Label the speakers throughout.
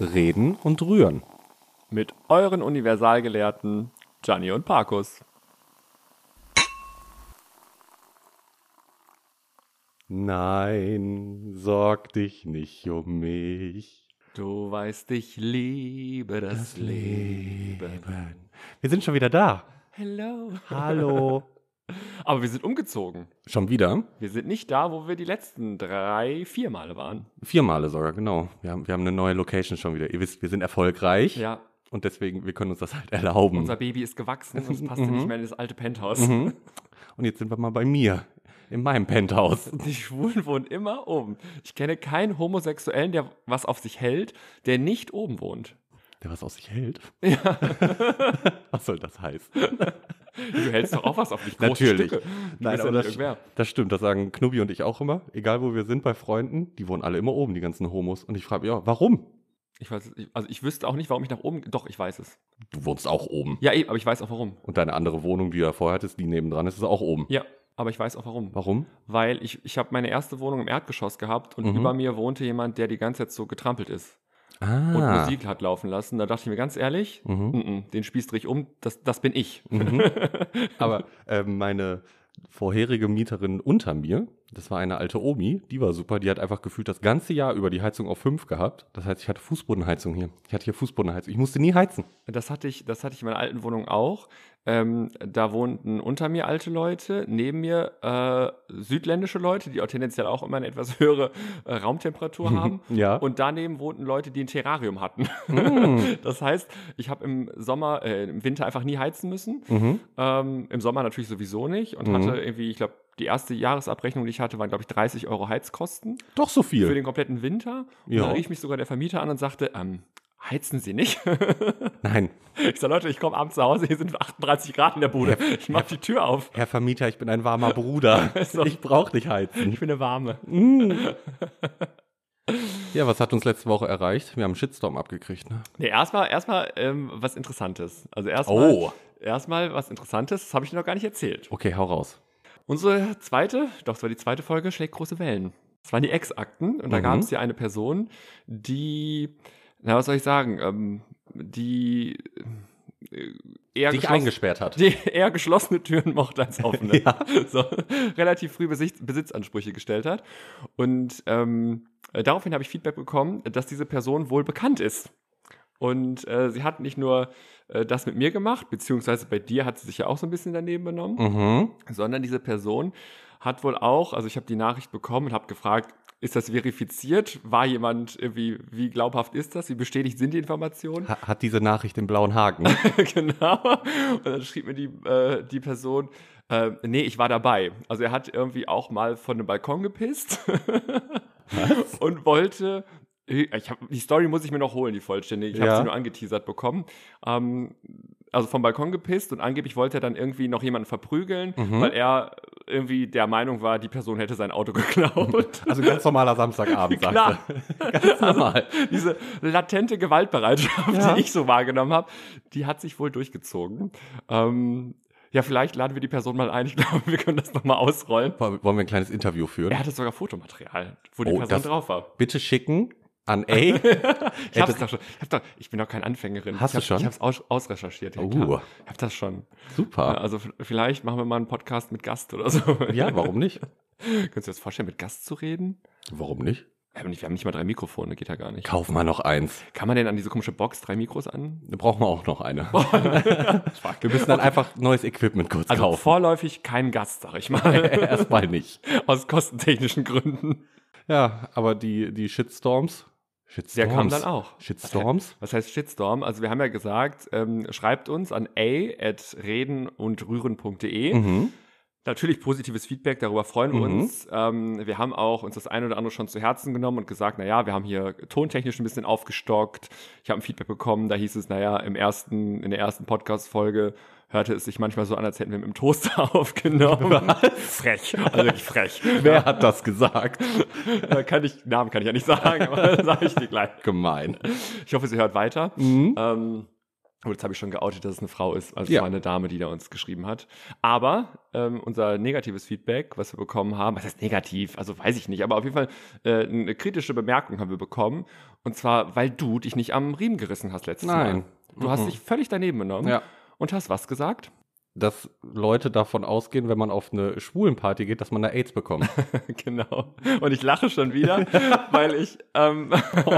Speaker 1: Reden und Rühren.
Speaker 2: Mit euren Universalgelehrten Gianni und Parkus.
Speaker 1: Nein, sorg dich nicht um mich.
Speaker 2: Du weißt, ich liebe das, Leben.
Speaker 1: Wir sind schon wieder da.
Speaker 2: Hello.
Speaker 1: Hallo.
Speaker 2: Aber wir sind umgezogen.
Speaker 1: Schon wieder?
Speaker 2: Wir sind nicht da, wo wir die letzten drei, vier Male waren.
Speaker 1: Vier Male sogar, genau. Wir haben, wir haben eine neue Location schon wieder. Ihr wisst, wir sind erfolgreich.
Speaker 2: Ja,
Speaker 1: Und deswegen, wir können uns das halt erlauben.
Speaker 2: unser Baby ist gewachsen und es passt nicht mehr in das alte Penthouse.
Speaker 1: Mhm. Und jetzt sind wir mal bei mir. In meinem Penthouse.
Speaker 2: Die Schwulen wohnen immer oben. Ich kenne keinen Homosexuellen, der was auf sich hält, der nicht oben wohnt.
Speaker 1: Der was aus sich hält? Ja. was soll das heißen?
Speaker 2: Du hältst doch auch was auf dich.
Speaker 1: Natürlich.
Speaker 2: Stücke.
Speaker 1: Nein, aber
Speaker 2: ja
Speaker 1: das, das stimmt. Das sagen Knubi und ich auch immer. Egal wo wir sind bei Freunden, die wohnen alle immer oben, die ganzen Homos. Und ich frage mich, ja, warum?
Speaker 2: Ich weiß, also ich wüsste auch nicht, warum ich nach oben. Doch, ich weiß es.
Speaker 1: Du wohnst auch oben.
Speaker 2: Ja, eben, aber ich weiß auch warum.
Speaker 1: Und deine andere Wohnung, die du da vorher hattest, die nebendran ist, ist auch oben.
Speaker 2: Ja, aber ich weiß auch warum.
Speaker 1: Warum?
Speaker 2: Weil ich, ich habe meine erste Wohnung im Erdgeschoss gehabt und
Speaker 1: Mhm.
Speaker 2: über mir wohnte jemand, der die ganze Zeit so getrampelt ist
Speaker 1: Ah.
Speaker 2: und Musik hat laufen lassen. Da dachte ich mir ganz ehrlich,
Speaker 1: Mhm.
Speaker 2: mm -mm, den Spießdrich um, das, das bin ich.
Speaker 1: Mhm. Aber ähm, meine vorherige Mieterin unter mir, das war eine alte Omi, die war super, die hat einfach gefühlt das ganze Jahr über die Heizung auf 5 gehabt. Das heißt, ich hatte Fußbodenheizung hier. Ich hatte hier Fußbodenheizung. Ich musste nie heizen.
Speaker 2: Das hatte ich, das hatte ich in meiner alten Wohnung auch. Ähm, da wohnten unter mir alte Leute, neben mir äh, südländische Leute, die auch tendenziell auch immer eine etwas höhere äh, Raumtemperatur haben.
Speaker 1: Ja.
Speaker 2: Und daneben wohnten Leute, die ein Terrarium hatten.
Speaker 1: Mm.
Speaker 2: Das heißt, ich habe im Sommer, äh, im Winter einfach nie heizen müssen.
Speaker 1: Mhm.
Speaker 2: Ähm, Im Sommer natürlich sowieso nicht. Und
Speaker 1: Mhm.
Speaker 2: hatte irgendwie, ich glaube, die erste Jahresabrechnung, die ich hatte, waren, glaube ich, 30 Euro Heizkosten
Speaker 1: Doch so
Speaker 2: für
Speaker 1: viel.
Speaker 2: den kompletten Winter. Und
Speaker 1: Ja.
Speaker 2: dann rief mich sogar der Vermieter an und sagte, ähm, heizen Sie nicht?
Speaker 1: Nein.
Speaker 2: Ich sag, Leute, ich komme abends nach Hause, hier sind 38 Grad in der Bude. Ich mach die Tür auf.
Speaker 1: Herr Vermieter, ich bin ein warmer Bruder.
Speaker 2: So.
Speaker 1: Ich brauche nicht heizen.
Speaker 2: Ich bin eine warme.
Speaker 1: Ja, was hat uns letzte Woche erreicht? Wir haben einen Shitstorm abgekriegt, ne?
Speaker 2: Nee, erstmal erstmal ähm, was Interessantes. Also erstmal
Speaker 1: Oh.
Speaker 2: erstmal was Interessantes, das habe ich dir noch gar nicht erzählt.
Speaker 1: Okay, hau raus.
Speaker 2: Unsere zweite, doch, es war die zweite Folge, schlägt große Wellen. Das waren die Ex-Akten und da
Speaker 1: Mhm.
Speaker 2: gab es ja eine Person, die, na, was soll ich sagen, ähm, die äh, eher
Speaker 1: Dich eingesperrt hat.
Speaker 2: die eher geschlossene Türen mochte als offene.
Speaker 1: Ja.
Speaker 2: so, relativ früh Besitz, Besitzansprüche gestellt hat. Und ähm, äh, daraufhin habe ich Feedback bekommen, dass diese Person wohl bekannt ist. Und äh, sie hat nicht nur äh, das mit mir gemacht, beziehungsweise bei dir hat sie sich ja auch so ein bisschen daneben benommen,
Speaker 1: Mhm.
Speaker 2: sondern diese Person hat wohl auch, also ich habe die Nachricht bekommen und habe gefragt, ist das verifiziert? War jemand irgendwie, wie glaubhaft ist das? Wie bestätigt sind die Informationen?
Speaker 1: Ha- Hat diese Nachricht den blauen Haken?
Speaker 2: genau. Und dann schrieb mir die, äh, die Person, äh, nee, ich war dabei. Also er hat irgendwie auch mal von einem Balkon gepisst und wollte. Ich hab, die Story muss ich mir noch holen, die vollständig. Ich habe
Speaker 1: Ja.
Speaker 2: sie nur angeteasert bekommen. Ähm, also vom Balkon gepisst und angeblich wollte er dann irgendwie noch jemanden verprügeln,
Speaker 1: Mhm.
Speaker 2: weil er irgendwie der Meinung war, die Person hätte sein Auto geklaut.
Speaker 1: Also ganz normaler Samstagabend,
Speaker 2: Klar.
Speaker 1: er. Ganz normal.
Speaker 2: Diese latente Gewaltbereitschaft,
Speaker 1: Ja.
Speaker 2: die ich so wahrgenommen habe, die hat sich wohl durchgezogen. Ähm, ja, vielleicht laden wir die Person mal ein. Ich glaube, wir können das nochmal ausrollen.
Speaker 1: Wollen wir ein kleines Interview führen?
Speaker 2: Er hatte sogar Fotomaterial, wo die
Speaker 1: Oh,
Speaker 2: Person drauf war.
Speaker 1: Bitte schicken an A.
Speaker 2: Ich, hab's doch schon, ich, hab doch, ich bin doch keine Anfängerin.
Speaker 1: Hast
Speaker 2: ich
Speaker 1: du schon?
Speaker 2: Ich habe es aus, ausrecherchiert. Ja,
Speaker 1: Oh.
Speaker 2: klar. Ich habe das schon.
Speaker 1: Super.
Speaker 2: Also vielleicht machen wir mal einen Podcast mit Gast oder so.
Speaker 1: Ja, warum nicht?
Speaker 2: Könntest du dir das vorstellen, mit Gast zu reden?
Speaker 1: Warum nicht?
Speaker 2: Wir haben nicht, wir haben nicht mal drei Mikrofone, geht ja gar nicht.
Speaker 1: Kauf mal noch eins.
Speaker 2: Kann man denn an diese komische Box drei Mikros an?
Speaker 1: Da brauchen wir auch noch eine. wir müssen dann einfach neues Equipment kurz
Speaker 2: Also
Speaker 1: kaufen.
Speaker 2: vorläufig kein Gast, sag ich mal.
Speaker 1: Erstmal nicht.
Speaker 2: Aus kostentechnischen Gründen.
Speaker 1: Ja, aber die, die Shitstorms. Shitstorms.
Speaker 2: Der kam dann auch.
Speaker 1: Shitstorms?
Speaker 2: Was heißt Shitstorm? Also wir haben ja gesagt, ähm, schreibt uns an a at reden und rühren.de.
Speaker 1: Mhm.
Speaker 2: Natürlich positives Feedback, darüber freuen wir
Speaker 1: Mhm.
Speaker 2: uns. Ähm, wir haben auch uns das eine oder andere schon zu Herzen genommen und gesagt, naja, wir haben hier tontechnisch ein bisschen aufgestockt. Ich habe ein Feedback bekommen, da hieß es, naja, im ersten, in der ersten Podcast-Folge hörte es sich manchmal so an, als hätten wir mit dem Toaster aufgenommen. Frech, also wirklich frech.
Speaker 1: Wer hat das gesagt?
Speaker 2: Da kann ich, Namen kann ich ja nicht sagen, aber sage ich dir gleich.
Speaker 1: Gemein.
Speaker 2: Ich hoffe, sie hört weiter.
Speaker 1: Mhm.
Speaker 2: Ähm, und jetzt habe ich schon geoutet, dass es eine Frau ist. Also
Speaker 1: Ja.
Speaker 2: war eine Dame, die da uns geschrieben hat. Aber ähm, unser negatives Feedback, was wir bekommen haben, was heißt negativ? Also weiß ich nicht, aber auf jeden Fall äh, eine kritische Bemerkung haben wir bekommen. Und zwar, weil du dich nicht am Riemen gerissen hast letztes
Speaker 1: Nein.
Speaker 2: Mal. Du hast
Speaker 1: Mhm.
Speaker 2: dich völlig daneben genommen
Speaker 1: Ja.
Speaker 2: und hast was gesagt?
Speaker 1: Dass Leute davon ausgehen, wenn man auf eine Schwulenparty geht, dass man da AIDS bekommt.
Speaker 2: genau. Und ich lache schon wieder, weil ich ähm,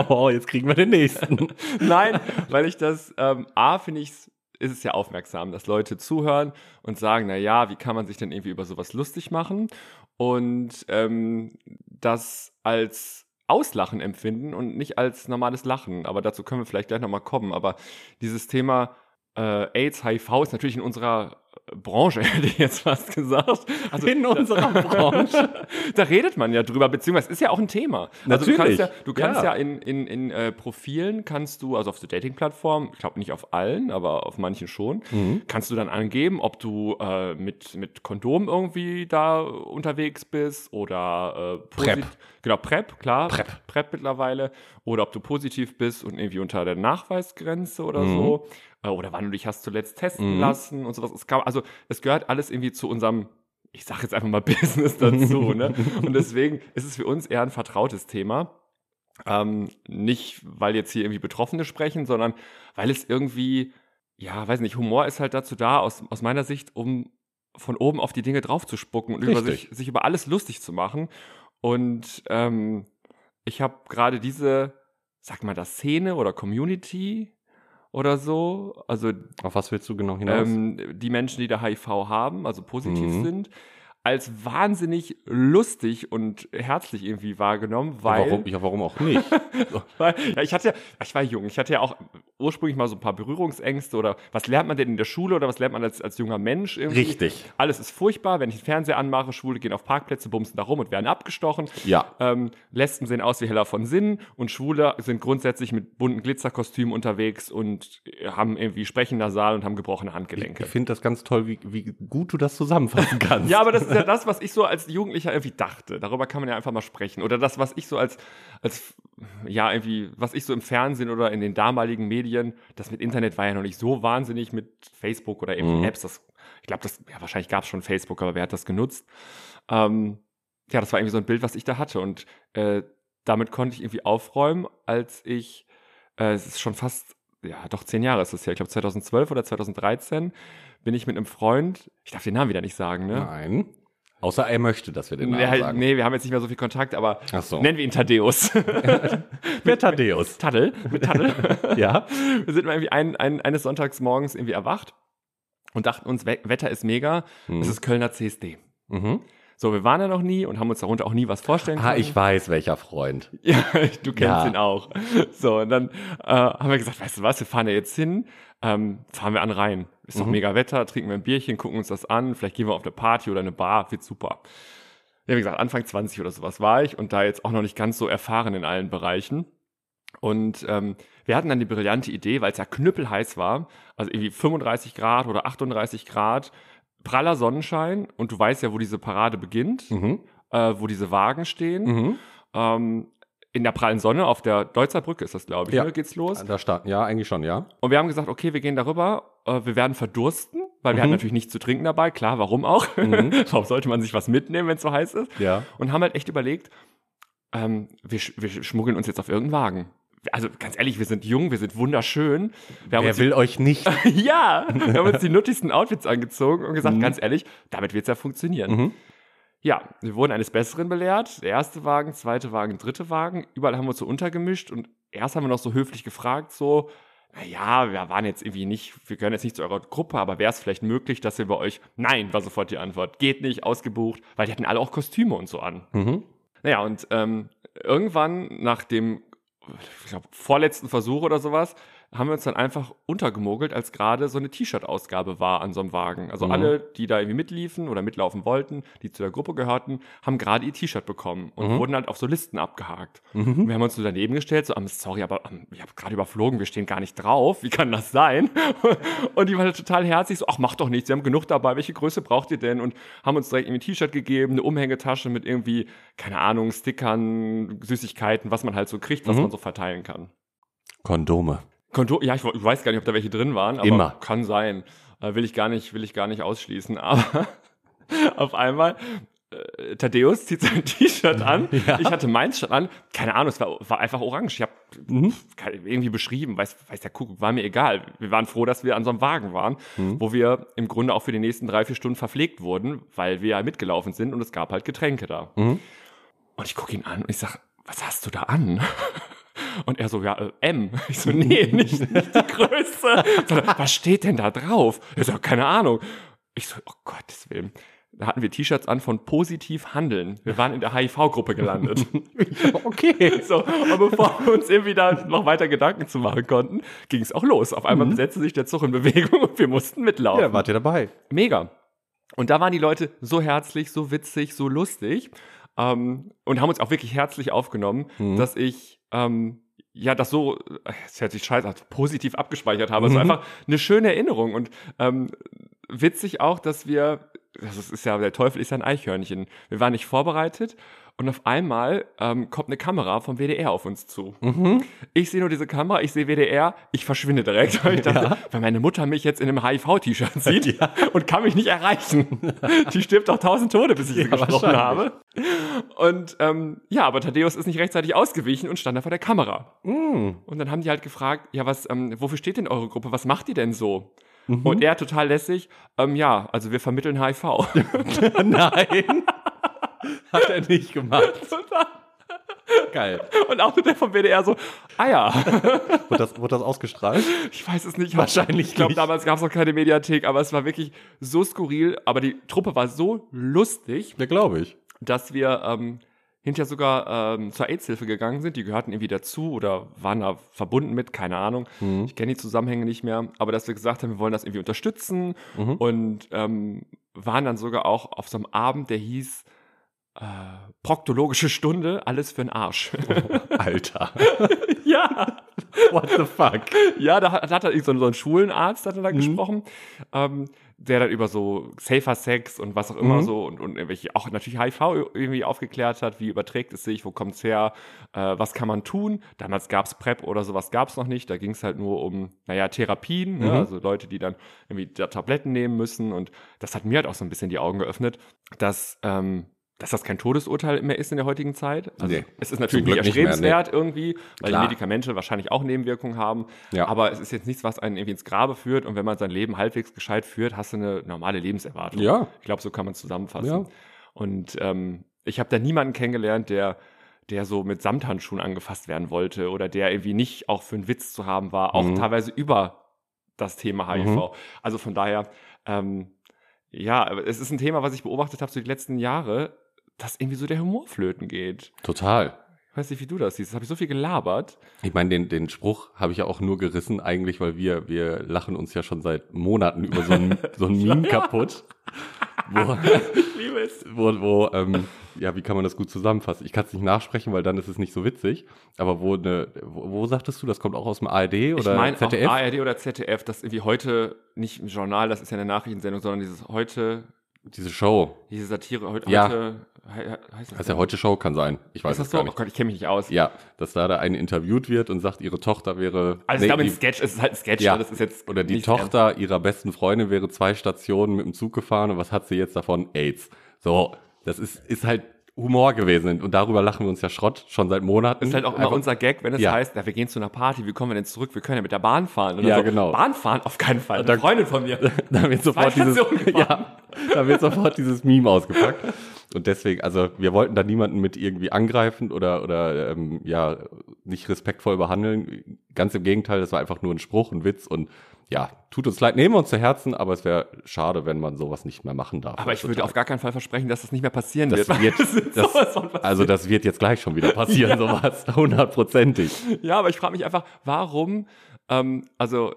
Speaker 1: oh, jetzt kriegen wir den nächsten.
Speaker 2: Nein, weil ich das, ähm, A, finde ich, ist es ja aufmerksam, dass Leute zuhören und sagen, na ja, wie kann man sich denn irgendwie über sowas lustig machen? Und ähm, das als Auslachen empfinden und nicht als normales Lachen. Aber dazu können wir vielleicht gleich nochmal kommen. Aber dieses Thema äh, AIDS, HIV ist natürlich in unserer Branche, hätte ich jetzt fast gesagt. Also
Speaker 1: In unserer Branche.
Speaker 2: da redet man ja drüber, beziehungsweise ist ja auch ein Thema. Also du kannst
Speaker 1: Natürlich.
Speaker 2: ja, du kannst ja,
Speaker 1: Ja.
Speaker 2: in, in, in äh, Profilen kannst du, also auf so Dating-Plattformen, ich glaube nicht auf allen, aber auf manchen schon,
Speaker 1: Mhm.
Speaker 2: kannst du dann angeben, ob du äh, mit, mit Kondom irgendwie da unterwegs bist oder äh,
Speaker 1: PrEP.
Speaker 2: Genau, PrEP, klar.
Speaker 1: PrEP.
Speaker 2: PrEP mittlerweile. Oder ob du positiv bist und irgendwie unter der Nachweisgrenze oder
Speaker 1: Mhm.
Speaker 2: so. Äh, Oder wann du dich hast zuletzt testen
Speaker 1: Mhm.
Speaker 2: lassen und sowas. Es kam, also es gehört alles irgendwie zu unserem, ich sage jetzt einfach mal Business dazu. ne? Und deswegen ist es für uns eher ein vertrautes Thema. Ähm, nicht, weil jetzt hier irgendwie Betroffene sprechen, sondern weil es irgendwie, ja, weiß nicht, Humor ist halt dazu da, aus, aus meiner Sicht, um von oben auf die Dinge draufzuspucken und über sich, sich über alles lustig zu machen. Und ähm, ich habe gerade diese, sag mal, das Szene oder Community oder so, also
Speaker 1: Auf was willst du genau hinaus?
Speaker 2: ähm, die Menschen, die da HIV haben, also positiv
Speaker 1: Mhm.
Speaker 2: sind, als wahnsinnig lustig und herzlich irgendwie wahrgenommen, weil,
Speaker 1: warum, ja, warum auch nicht?
Speaker 2: weil ja, ich hatte ja, ich war jung, ich hatte ja auch ursprünglich mal so ein paar Berührungsängste oder was lernt man denn in der Schule oder was lernt man als, als junger Mensch irgendwie?
Speaker 1: Richtig.
Speaker 2: Alles ist furchtbar, wenn ich den Fernseher anmache, Schwule gehen auf Parkplätze, bumsen da rum und werden abgestochen.
Speaker 1: Ja.
Speaker 2: Ähm, Lesben sehen aus wie Heller von Sinnen und Schwule sind grundsätzlich mit bunten Glitzerkostümen unterwegs und haben irgendwie sprechen nasal und haben gebrochene Handgelenke.
Speaker 1: Ich finde das ganz toll, wie, wie gut du das zusammenfassen kannst.
Speaker 2: Ja, aber das ist ja das, was ich so als Jugendlicher irgendwie dachte. Darüber kann man ja einfach mal sprechen. Oder das, was ich so als, als, ja, irgendwie, was ich so im Fernsehen oder in den damaligen Medien, das mit Internet war ja noch nicht so wahnsinnig mit Facebook oder eben
Speaker 1: Mhm.
Speaker 2: Apps. Das, ich glaube, das, ja, wahrscheinlich gab es schon Facebook, aber wer hat das genutzt? Ähm, ja, das war irgendwie so ein Bild, was ich da hatte. Und äh, damit konnte ich irgendwie aufräumen, als ich, äh, es ist schon fast, ja, doch zehn Jahre ist es ja, ich glaube 2012 oder 2013, bin ich mit einem Freund, ich darf den Namen wieder nicht sagen, ne?
Speaker 1: Nein. Außer er möchte, dass wir den Namen
Speaker 2: Nee, halt,
Speaker 1: sagen.
Speaker 2: nee, wir haben jetzt nicht mehr so viel Kontakt, aber
Speaker 1: so.
Speaker 2: nennen wir ihn Thaddeus.
Speaker 1: Wer Thaddeus?
Speaker 2: Taddel, mit Taddel.
Speaker 1: Ja.
Speaker 2: Wir sind mal irgendwie ein, ein, eines Sonntags morgens irgendwie erwacht und dachten uns, We Wetter ist mega,
Speaker 1: Hm.
Speaker 2: es ist Kölner CSD.
Speaker 1: Mhm.
Speaker 2: So, wir waren da noch nie und haben uns darunter auch nie was vorstellen können.
Speaker 1: Ah, ich weiß, welcher Freund.
Speaker 2: Ja, du kennst
Speaker 1: Ja.
Speaker 2: ihn auch. So, und dann äh, haben wir gesagt, weißt du was, wir fahren da jetzt hin, ähm, fahren wir an den Rhein. Ist doch
Speaker 1: Mhm.
Speaker 2: mega Wetter, trinken wir ein Bierchen, gucken uns das an, vielleicht gehen wir auf eine Party oder eine Bar, wird super. Ja, wie gesagt, Anfang 20 oder sowas war ich und da jetzt auch noch nicht ganz so erfahren in allen Bereichen. Und ähm, wir hatten dann die brillante Idee, weil es ja knüppelheiß war, also irgendwie 35 Grad oder 38 Grad, praller Sonnenschein und du weißt ja, wo diese Parade beginnt,
Speaker 1: Mhm.
Speaker 2: äh, wo diese Wagen stehen.
Speaker 1: Mhm.
Speaker 2: Ähm, in der prallen Sonne auf der Deutzer Brücke ist das, glaube ich,
Speaker 1: Ja.
Speaker 2: ne, geht's los.
Speaker 1: Da starten, ja, eigentlich schon, ja.
Speaker 2: Und wir haben gesagt, okay, wir gehen darüber, äh, wir werden verdursten, weil wir
Speaker 1: Mhm.
Speaker 2: hatten natürlich nichts zu trinken dabei, klar, warum auch?
Speaker 1: Mhm.
Speaker 2: warum sollte man sich was mitnehmen, wenn es so heiß ist?
Speaker 1: Ja.
Speaker 2: Und haben halt echt überlegt, ähm, wir, wir schmuggeln uns jetzt auf irgendeinen Wagen. Also ganz ehrlich, wir sind jung, wir sind wunderschön. Wir
Speaker 1: Wer will euch nicht?
Speaker 2: die, ja, wir haben uns die nuttigsten Outfits angezogen und gesagt,
Speaker 1: Mhm.
Speaker 2: ganz ehrlich, damit wird's ja funktionieren.
Speaker 1: Mhm.
Speaker 2: Ja, wir wurden eines Besseren belehrt. Der erste Wagen, zweite Wagen, dritte Wagen. Überall haben wir uns so untergemischt und erst haben wir noch so höflich gefragt, so, naja, wir waren jetzt irgendwie nicht, wir gehören jetzt nicht zu eurer Gruppe, aber wäre es vielleicht möglich, dass wir bei euch, nein, war sofort die Antwort, geht nicht, ausgebucht, weil die hatten alle auch Kostüme und so an.
Speaker 1: Mhm.
Speaker 2: Naja, und ähm, irgendwann nach dem, ich glaube, vorletzten Versuch oder sowas, haben wir uns dann einfach untergemogelt, als gerade so eine T-Shirt-Ausgabe war an so einem Wagen. Also
Speaker 1: Mhm.
Speaker 2: alle, die da irgendwie mitliefen oder mitlaufen wollten, die zu der Gruppe gehörten, haben gerade ihr T-Shirt bekommen und
Speaker 1: Mhm.
Speaker 2: wurden halt auf so Listen abgehakt.
Speaker 1: Mhm.
Speaker 2: Und wir haben uns so daneben gestellt, so, ähm, sorry, aber ähm, ich habe gerade überflogen, wir stehen gar nicht drauf. Wie kann das sein? Und die waren halt total herzlich, so, ach, macht doch nichts, wir haben genug dabei, welche Größe braucht ihr denn? Und haben uns direkt irgendwie ein T-Shirt gegeben, eine Umhängetasche mit irgendwie, keine Ahnung, Stickern, Süßigkeiten, was man halt so kriegt, was
Speaker 1: Mhm.
Speaker 2: man so verteilen kann.
Speaker 1: Kondome.
Speaker 2: Konto, ja, ich, ich weiß gar nicht, ob da welche drin waren, aber
Speaker 1: Immer.
Speaker 2: kann sein. Äh, will ich gar nicht, will ich gar nicht ausschließen. Aber auf einmal äh, Thaddeus zieht sein T-Shirt an.
Speaker 1: Ja.
Speaker 2: Ich hatte meins schon an. Keine Ahnung, es war, war einfach orange. Ich habe
Speaker 1: Mhm.
Speaker 2: irgendwie beschrieben, weiß, weiß der Kuckuck, war mir egal. Wir waren froh, dass wir an so einem Wagen waren,
Speaker 1: Mhm.
Speaker 2: wo wir im Grunde auch für die nächsten drei, vier Stunden verpflegt wurden, weil wir ja mitgelaufen sind und es gab halt Getränke da.
Speaker 1: Mhm.
Speaker 2: Und ich gucke ihn an und ich sag, was hast du da an? Und er so, ja, äh, M. Ich so, nee, nicht, nicht die Größe. Sondern, was steht denn da drauf? Er so, keine Ahnung. Ich so, oh Gottes Willen. Da hatten wir T-Shirts an von Positiv Handeln. Wir waren in der HIV-Gruppe gelandet.
Speaker 1: Okay.
Speaker 2: So, und bevor wir uns irgendwie da noch weiter Gedanken zu machen konnten, ging es auch los. Auf einmal setzte sich der Zug in Bewegung und wir mussten mitlaufen.
Speaker 1: Ja, wart ihr dabei?
Speaker 2: Mega. Und da waren die Leute so herzlich, so witzig, so lustig ähm, und haben uns auch wirklich herzlich aufgenommen,
Speaker 1: Mhm.
Speaker 2: dass ich ähm, ja das so, äh, es hört sich scheiße, positiv abgespeichert habe. Es
Speaker 1: Mhm.
Speaker 2: einfach eine schöne Erinnerung und ähm, witzig auch, dass wir, das ist ja, der Teufel ist ja ein Eichhörnchen. Wir waren nicht vorbereitet und auf einmal ähm, kommt eine Kamera vom WDR auf uns zu.
Speaker 1: Mhm.
Speaker 2: Ich sehe nur diese Kamera, ich sehe WDR, ich verschwinde direkt. Weil ich dachte,
Speaker 1: Ja.
Speaker 2: weil meine Mutter mich jetzt in einem HIV-T-Shirt sieht und kann mich nicht erreichen. Die stirbt auch tausend Tode, bis ich sie
Speaker 1: Ja,
Speaker 2: gesprochen
Speaker 1: wahrscheinlich.
Speaker 2: habe. Und ähm, ja, aber Thaddeus ist nicht rechtzeitig ausgewichen und stand da vor der Kamera.
Speaker 1: Mhm.
Speaker 2: Und dann haben die halt gefragt, ja, was, ähm, wofür steht denn eure Gruppe? Was macht ihr denn so?
Speaker 1: Mhm.
Speaker 2: Und er total lässig, ähm, ja, also wir vermitteln HIV.
Speaker 1: Nein. Hat er nicht gemacht. Geil.
Speaker 2: und auch der vom WDR so, ah ja,
Speaker 1: Wurde das, wurde das ausgestrahlt?
Speaker 2: ich weiß es nicht.
Speaker 1: Wahrscheinlich
Speaker 2: Ich glaube, damals gab es noch keine Mediathek, aber es war wirklich so skurril. Aber die Truppe war so lustig,
Speaker 1: Ja, glaube ich.
Speaker 2: dass wir ähm, hinterher sogar ähm, zur AIDS-Hilfe gegangen sind. Die gehörten irgendwie dazu oder waren da verbunden mit, keine Ahnung.
Speaker 1: Mhm.
Speaker 2: Ich kenne die Zusammenhänge nicht mehr. Aber dass wir gesagt haben, wir wollen das irgendwie unterstützen
Speaker 1: Mhm.
Speaker 2: und ähm, waren dann sogar auch auf so einem Abend, der hieß äh, Proktologische Stunde, alles für den Arsch.
Speaker 1: Alter.
Speaker 2: ja.
Speaker 1: What the fuck?
Speaker 2: Ja, da hat, da hat er so, so ein Schulenarzt hat er da
Speaker 1: Mhm.
Speaker 2: gesprochen, ähm, der dann über so safer Sex und was auch immer
Speaker 1: Mhm.
Speaker 2: so und, und irgendwelche auch natürlich HIV irgendwie aufgeklärt hat, wie überträgt es sich, wo kommt's her, äh, was kann man tun. Damals gab's PrEP oder sowas gab's noch nicht, da ging's halt nur um, naja, Therapien, ne?
Speaker 1: Mhm.
Speaker 2: also Leute, die dann irgendwie da Tabletten nehmen müssen und das hat mir halt auch so ein bisschen die Augen geöffnet, dass ähm, dass das kein Todesurteil mehr ist in der heutigen Zeit. Also
Speaker 1: Nee,
Speaker 2: es ist natürlich nicht erstrebenswert irgendwie, weil
Speaker 1: Klar.
Speaker 2: die Medikamente wahrscheinlich auch Nebenwirkungen haben.
Speaker 1: Ja.
Speaker 2: Aber es ist jetzt nichts, was einen irgendwie ins Grabe führt. Und wenn man sein Leben halbwegs gescheit führt, hast du eine normale Lebenserwartung.
Speaker 1: Ja.
Speaker 2: Ich glaube, so kann man es zusammenfassen.
Speaker 1: Ja.
Speaker 2: Und ähm, ich habe da niemanden kennengelernt, der der so mit Samthandschuhen angefasst werden wollte oder der irgendwie nicht auch für einen Witz zu haben war, auch
Speaker 1: Mhm.
Speaker 2: teilweise über das Thema HIV.
Speaker 1: Mhm.
Speaker 2: Also von daher, ähm, ja, es ist ein Thema, was ich beobachtet habe so die letzten Jahre, dass irgendwie so der Humor flöten geht.
Speaker 1: Total.
Speaker 2: Ich weiß nicht, wie du das siehst. Das habe ich so viel gelabert.
Speaker 1: Ich meine, den, den Spruch habe ich ja auch nur gerissen, eigentlich, weil wir, wir lachen uns ja schon seit Monaten über so ein, so ein Meme kaputt. Wo,
Speaker 2: Ich liebe es.
Speaker 1: wo, wo ähm, ja, wie kann man das gut zusammenfassen? Ich kann es nicht nachsprechen, weil dann ist es nicht so witzig. Aber wo, eine, wo, wo sagtest du, das kommt auch aus dem ARD
Speaker 2: Ich
Speaker 1: oder
Speaker 2: meine auch
Speaker 1: ZDF?
Speaker 2: ARD oder ZDF, das irgendwie heute, nicht im Journal, das ist ja eine Nachrichtensendung, sondern dieses heute,
Speaker 1: Diese Show.
Speaker 2: diese Satire, heute,
Speaker 1: Ja.
Speaker 2: heute he- he- heißt das
Speaker 1: Das ist ja heute Show, kann sein. Ich weiß
Speaker 2: Ist das
Speaker 1: es
Speaker 2: so?
Speaker 1: gar
Speaker 2: Oh
Speaker 1: nicht.
Speaker 2: Gott, ich kenne mich nicht aus.
Speaker 1: Ja, dass da der eine interviewt wird und sagt, ihre Tochter wäre.
Speaker 2: Also
Speaker 1: nee,
Speaker 2: ich glaube, ein Sketch, es ist halt ein Sketch,
Speaker 1: Ja.
Speaker 2: ne? das ist jetzt
Speaker 1: Oder die Tochter ihrer besten Freundin wäre zwei Stationen mit dem Zug gefahren und was hat sie jetzt davon? AIDS. So, das ist, ist halt Humor gewesen und darüber lachen wir uns ja Schrott schon seit Monaten.
Speaker 2: Das ist halt auch immer
Speaker 1: Einfach-
Speaker 2: unser Gag, wenn es
Speaker 1: Ja.
Speaker 2: heißt, ja, wir gehen zu einer Party, wie kommen wir denn zurück? Wir können ja mit der Bahn fahren. Oder
Speaker 1: Ja,
Speaker 2: so.
Speaker 1: genau.
Speaker 2: Bahn fahren? Auf keinen Fall. Eine
Speaker 1: Da-
Speaker 2: Freundin von mir.
Speaker 1: da wird sofort dieses, ja, da wird sofort dieses Meme ausgepackt. Und deswegen, also wir wollten da niemanden mit irgendwie angreifen oder, oder ähm, ja, nicht respektvoll behandeln. Ganz im Gegenteil, das war einfach nur ein Spruch, ein Witz und ja, tut uns leid, nehmen wir uns zu Herzen, aber es wäre schade, wenn man sowas nicht mehr machen darf.
Speaker 2: Aber ich würde auf gar keinen Fall versprechen, dass das nicht mehr passieren
Speaker 1: das
Speaker 2: wird.
Speaker 1: wird, das,
Speaker 2: passiert.
Speaker 1: also das wird jetzt gleich schon wieder passieren, sowas, hundertprozentig.
Speaker 2: Ja, aber ich frage mich einfach, warum Ähm, also,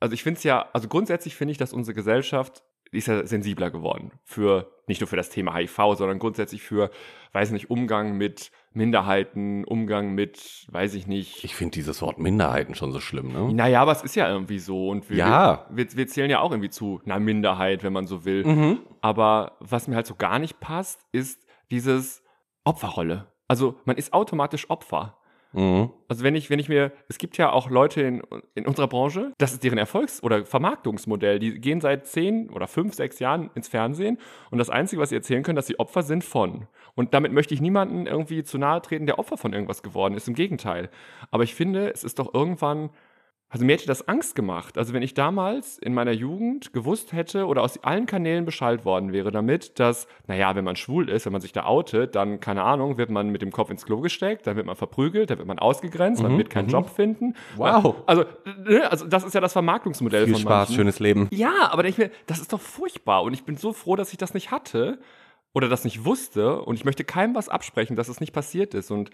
Speaker 2: also ich finde es ja, also grundsätzlich finde ich, dass unsere Gesellschaft die ist ja sensibler geworden für nicht nur für das Thema HIV, sondern grundsätzlich für, weiß nicht, Umgang mit Minderheiten, Umgang mit, weiß ich nicht.
Speaker 1: Ich finde dieses Wort Minderheiten schon so schlimm, ne?
Speaker 2: Naja, aber es ist ja irgendwie so. Und wir,
Speaker 1: Ja.
Speaker 2: wir, wir, wir zählen ja auch irgendwie zu einer Minderheit, wenn man so will.
Speaker 1: Mhm.
Speaker 2: Aber was mir halt so gar nicht passt, ist dieses Opferrolle. Also man ist automatisch Opfer.
Speaker 1: Mhm.
Speaker 2: Also wenn ich, wenn ich mir, es gibt ja auch Leute in, in unserer Branche, das ist deren Erfolgs- oder Vermarktungsmodell. Die gehen seit zehn oder fünf, sechs Jahren ins Fernsehen und das Einzige, was sie erzählen können, dass sie Opfer sind von. Und damit möchte ich niemanden irgendwie zu nahe treten, der Opfer von irgendwas geworden ist. Im Gegenteil. Aber ich finde, es ist doch irgendwann, also mir hätte das Angst gemacht. Also wenn ich damals in meiner Jugend gewusst hätte oder aus allen Kanälen Bescheid worden wäre damit, dass, naja, wenn man schwul ist, wenn man sich da outet, dann, keine Ahnung, wird man mit dem Kopf ins Klo gesteckt, dann wird man verprügelt, dann wird man ausgegrenzt, man
Speaker 1: Mhm,
Speaker 2: wird keinen
Speaker 1: mhm.
Speaker 2: Job finden.
Speaker 1: Wow.
Speaker 2: Also, ne, also das ist ja das Vermarktungsmodell
Speaker 1: Viel
Speaker 2: von
Speaker 1: Spaß,
Speaker 2: manchen.
Speaker 1: schönes Leben.
Speaker 2: Ja, aber ich mir, das ist doch furchtbar und ich bin so froh, dass ich das nicht hatte oder das nicht wusste und ich möchte keinem was absprechen, dass es nicht passiert ist und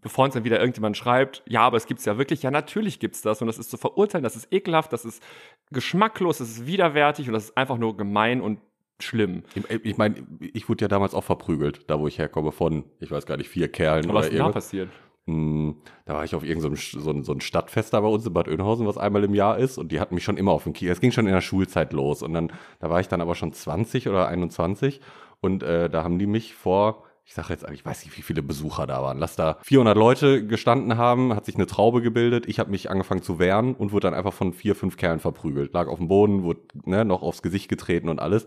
Speaker 2: bevor uns dann wieder irgendjemand schreibt, ja, aber es gibt's ja wirklich, ja, natürlich gibt's das und das ist zu verurteilen, das ist ekelhaft, das ist geschmacklos, das ist widerwärtig und das ist einfach nur gemein und schlimm.
Speaker 1: Ich, meine, ich wurde ja damals auch verprügelt, da wo ich herkomme, von, ich weiß gar nicht, vier Kerlen
Speaker 2: Aber was ist da passiert?
Speaker 1: Hm, Da war ich auf irgendeinem so, so, ein- so ein Stadtfest da bei uns in Bad Oeynhausen, was einmal im Jahr ist. Und die hatten mich schon immer auf dem Kiel. Es ging schon in der Schulzeit los. Und dann, da war ich dann aber schon 20 oder 21. Und äh, da haben die mich vor, ich sage jetzt, ich weiß nicht, wie viele Besucher da waren. Lass da 400 Leute gestanden haben, hat sich eine Traube gebildet. Ich habe mich angefangen zu wehren und wurde dann einfach von vier, fünf Kerlen verprügelt. Lag auf dem Boden, wurde ne, noch aufs Gesicht getreten und alles.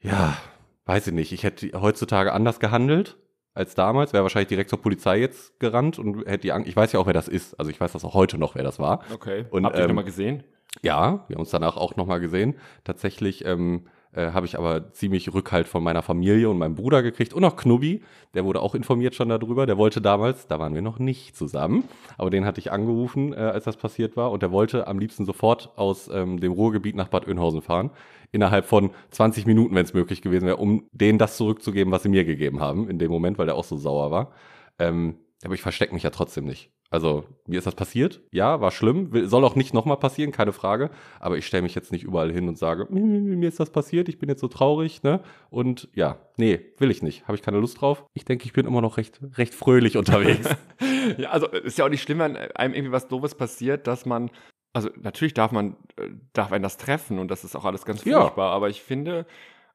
Speaker 1: Ja, weiß ich nicht. Ich hätte heutzutage anders gehandelt als damals. Wäre wahrscheinlich direkt zur Polizei jetzt gerannt und hätte die Angst. Ich weiß ja auch, wer das ist. Also ich weiß das auch heute noch, wer das war.
Speaker 2: Okay.
Speaker 1: Und,
Speaker 2: Habt ihr
Speaker 1: ähm,
Speaker 2: noch mal gesehen?
Speaker 1: Ja, wir haben uns danach auch nochmal gesehen. Tatsächlich ähm, äh, habe ich aber ziemlich Rückhalt von meiner Familie und meinem Bruder gekriegt und auch Knubbi, der wurde auch informiert schon darüber. Der wollte damals, da waren wir noch nicht zusammen, aber den hatte ich angerufen, äh, als das passiert war und der wollte am liebsten sofort aus ähm, dem Ruhrgebiet nach Bad Oeynhausen fahren. Innerhalb von 20 Minuten, wenn es möglich gewesen wäre, um denen das zurückzugeben, was sie mir gegeben haben in dem Moment, weil der auch so sauer war. Ähm, aber ich verstecke mich ja trotzdem nicht. Also, mir ist das passiert. Ja, war schlimm. Soll auch nicht nochmal passieren, keine Frage. Aber ich stelle mich jetzt nicht überall hin und sage, "Mi, mi, mi, mir ist das passiert, ich bin jetzt so traurig, ne? Und ja, nee, will ich nicht. Habe ich keine Lust drauf. Ich denke, ich bin immer noch recht, recht fröhlich unterwegs.
Speaker 2: Ja, also ist ja auch nicht schlimm, wenn einem irgendwie was Doofes passiert, dass man, also natürlich darf man, äh, darf einen das treffen und das ist auch alles ganz
Speaker 1: Ja.
Speaker 2: furchtbar, aber ich finde,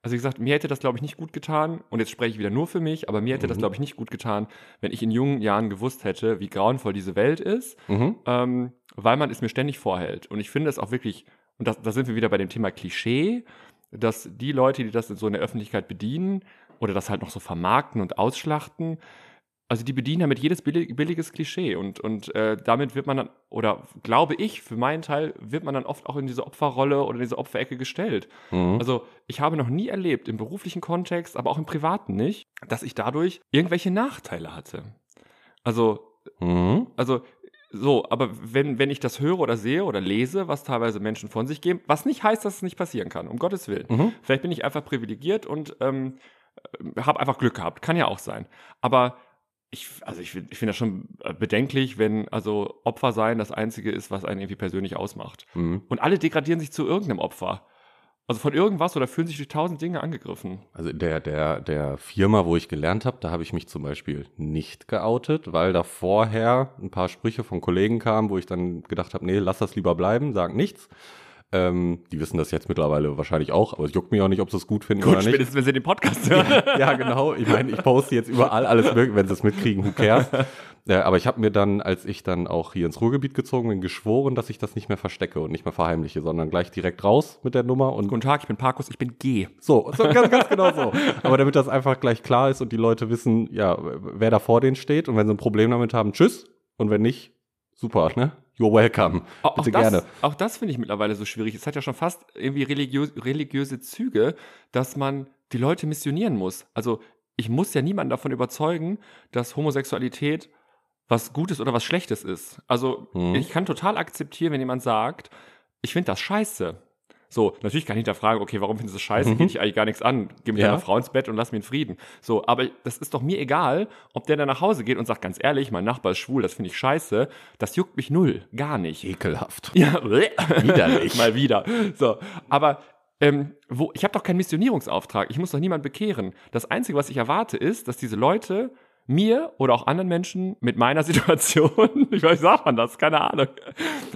Speaker 2: also wie gesagt, mir hätte das, glaube ich, nicht gut getan und jetzt spreche ich wieder nur für mich, aber mir hätte das,
Speaker 1: Mhm.
Speaker 2: glaube ich, nicht gut getan, wenn ich in jungen Jahren gewusst hätte, wie grauenvoll diese Welt ist,
Speaker 1: mhm.
Speaker 2: ähm, weil man es mir ständig vorhält. Und ich finde es auch wirklich, und das, da sind wir wieder bei dem Thema Klischee, dass die Leute, die das so in der Öffentlichkeit bedienen oder das halt noch so vermarkten und ausschlachten, also die bedienen damit jedes billig, billiges Klischee und, und äh, damit wird man dann, oder glaube ich, für meinen Teil, wird man dann oft auch in diese Opferrolle oder in diese Opferecke gestellt.
Speaker 1: Mhm.
Speaker 2: Also ich habe noch nie erlebt, im beruflichen Kontext, aber auch im privaten nicht, dass ich dadurch irgendwelche Nachteile hatte. Also
Speaker 1: Mhm.
Speaker 2: also so, aber wenn, wenn ich das höre oder sehe oder lese, was teilweise Menschen von sich geben, was nicht heißt, dass es nicht passieren kann, um Gottes Willen.
Speaker 1: Mhm.
Speaker 2: Vielleicht bin ich einfach privilegiert und ähm, habe einfach Glück gehabt. Kann ja auch sein. Aber ich, also ich, ich finde das schon äh, bedenklich, wenn also Opfer sein das Einzige ist, was einen irgendwie persönlich ausmacht.
Speaker 1: Mhm.
Speaker 2: Und alle degradieren sich zu irgendeinem Opfer. Also von irgendwas oder fühlen sich durch tausend Dinge angegriffen.
Speaker 1: Also der, der, der Firma, wo ich gelernt habe, da habe ich mich zum Beispiel nicht geoutet, weil da vorher ein paar Sprüche von Kollegen kamen, wo ich dann gedacht habe, nee, lass das lieber bleiben, sag nichts. Ähm, die wissen das jetzt mittlerweile wahrscheinlich auch, aber es juckt mich auch nicht, ob sie es gut finden
Speaker 2: Gut,
Speaker 1: oder nicht.
Speaker 2: spätestens wenn sie den Podcast hören.
Speaker 1: ja, genau. Ich meine, ich poste jetzt überall alles mögliche, wenn sie es mitkriegen, who cares. Ja, aber ich habe mir dann, als ich dann auch hier ins Ruhrgebiet gezogen bin, geschworen, dass ich das nicht mehr verstecke und nicht mehr verheimliche, sondern gleich direkt raus mit der Nummer und
Speaker 2: Guten Tag, ich bin Parkus, ich bin G.
Speaker 1: so, so ganz, ganz genau so. Aber damit das einfach gleich klar ist und die Leute wissen, ja, wer da vor denen steht und wenn sie ein Problem damit haben, tschüss. Und wenn nicht, super, ne? You're welcome.
Speaker 2: Auch,
Speaker 1: Bitte
Speaker 2: auch das,
Speaker 1: gerne.
Speaker 2: Auch das finde ich mittlerweile so schwierig. Es hat ja schon fast irgendwie religiös, religiöse Züge, dass man die Leute missionieren muss. Also ich muss ja niemanden davon überzeugen, dass Homosexualität was Gutes oder was Schlechtes ist. Also
Speaker 1: Mhm.
Speaker 2: ich kann total akzeptieren, wenn jemand sagt, ich finde das scheiße. So, natürlich kann ich hinterfragen, okay, warum findest du das scheiße? Geht dich eigentlich gar nichts an. Geh mit
Speaker 1: Ja.
Speaker 2: deiner Frau ins Bett und lass mich in Frieden. So, aber das ist doch mir egal, ob der dann nach Hause geht und sagt, ganz ehrlich, mein Nachbar ist schwul, das finde ich scheiße. Das juckt mich null. Gar nicht.
Speaker 1: Ekelhaft.
Speaker 2: Ja,
Speaker 1: Widerlich.
Speaker 2: Mal wieder. So, aber ähm, wo, ich habe doch keinen Missionierungsauftrag. Ich muss doch niemand bekehren. Das Einzige, was ich erwarte, ist, dass diese Leute mir oder auch anderen Menschen mit meiner Situation, ich weiß, wie sagt man das, keine Ahnung.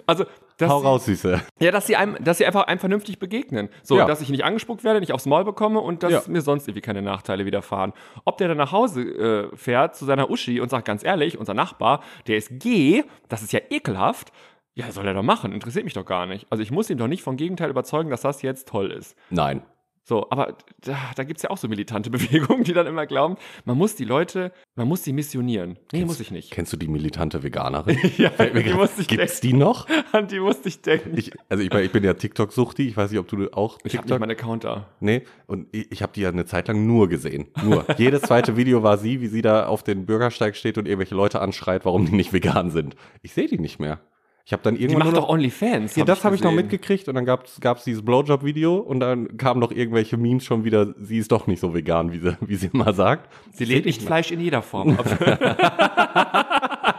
Speaker 2: Also, dass
Speaker 1: Hau
Speaker 2: sie,
Speaker 1: raus, Süße.
Speaker 2: ja, dass sie einem, dass sie einfach einem vernünftig begegnen. So,
Speaker 1: Ja.
Speaker 2: dass ich nicht angespuckt werde, nicht aufs Maul bekomme und dass
Speaker 1: Ja.
Speaker 2: mir sonst irgendwie keine Nachteile widerfahren. Ob der dann nach Hause äh, fährt zu seiner Uschi und sagt, ganz ehrlich, unser Nachbar, der ist G, das ist ja ekelhaft. Ja, soll er doch machen, interessiert mich doch gar nicht. Also ich muss ihn doch nicht vom Gegenteil überzeugen, dass das jetzt toll ist.
Speaker 1: Nein.
Speaker 2: So, aber da, da gibt es ja auch so militante Bewegungen, die dann immer glauben, man muss die Leute, man muss sie missionieren. Nee, muss ich nicht.
Speaker 1: Kennst du die militante Veganerin?
Speaker 2: Ja, die musste ich
Speaker 1: Gibt's die noch?
Speaker 2: An die musste ich denken. Ich,
Speaker 1: Ich, also ich, ich bin ja TikTok-Suchti. Ich weiß nicht, ob du auch
Speaker 2: habe nicht
Speaker 1: TikTok...
Speaker 2: meinen Account da.
Speaker 1: nee, und ich, ich habe die ja eine Zeit lang nur gesehen. Nur. Jedes zweite Video war sie, wie sie da auf den Bürgersteig steht und irgendwelche Leute anschreit, warum die nicht vegan sind. Ich sehe die nicht mehr. Ich habe dann
Speaker 2: Die
Speaker 1: irgendwann
Speaker 2: macht
Speaker 1: nur
Speaker 2: doch
Speaker 1: noch...
Speaker 2: OnlyFans.
Speaker 1: Ja, das habe ich noch mitgekriegt und dann gab es dieses Blowjob-Video und dann kamen noch irgendwelche Memes schon wieder, sie ist doch nicht so vegan, wie sie, wie sie immer sagt.
Speaker 2: Sie lädt nicht Fleisch in jeder Form.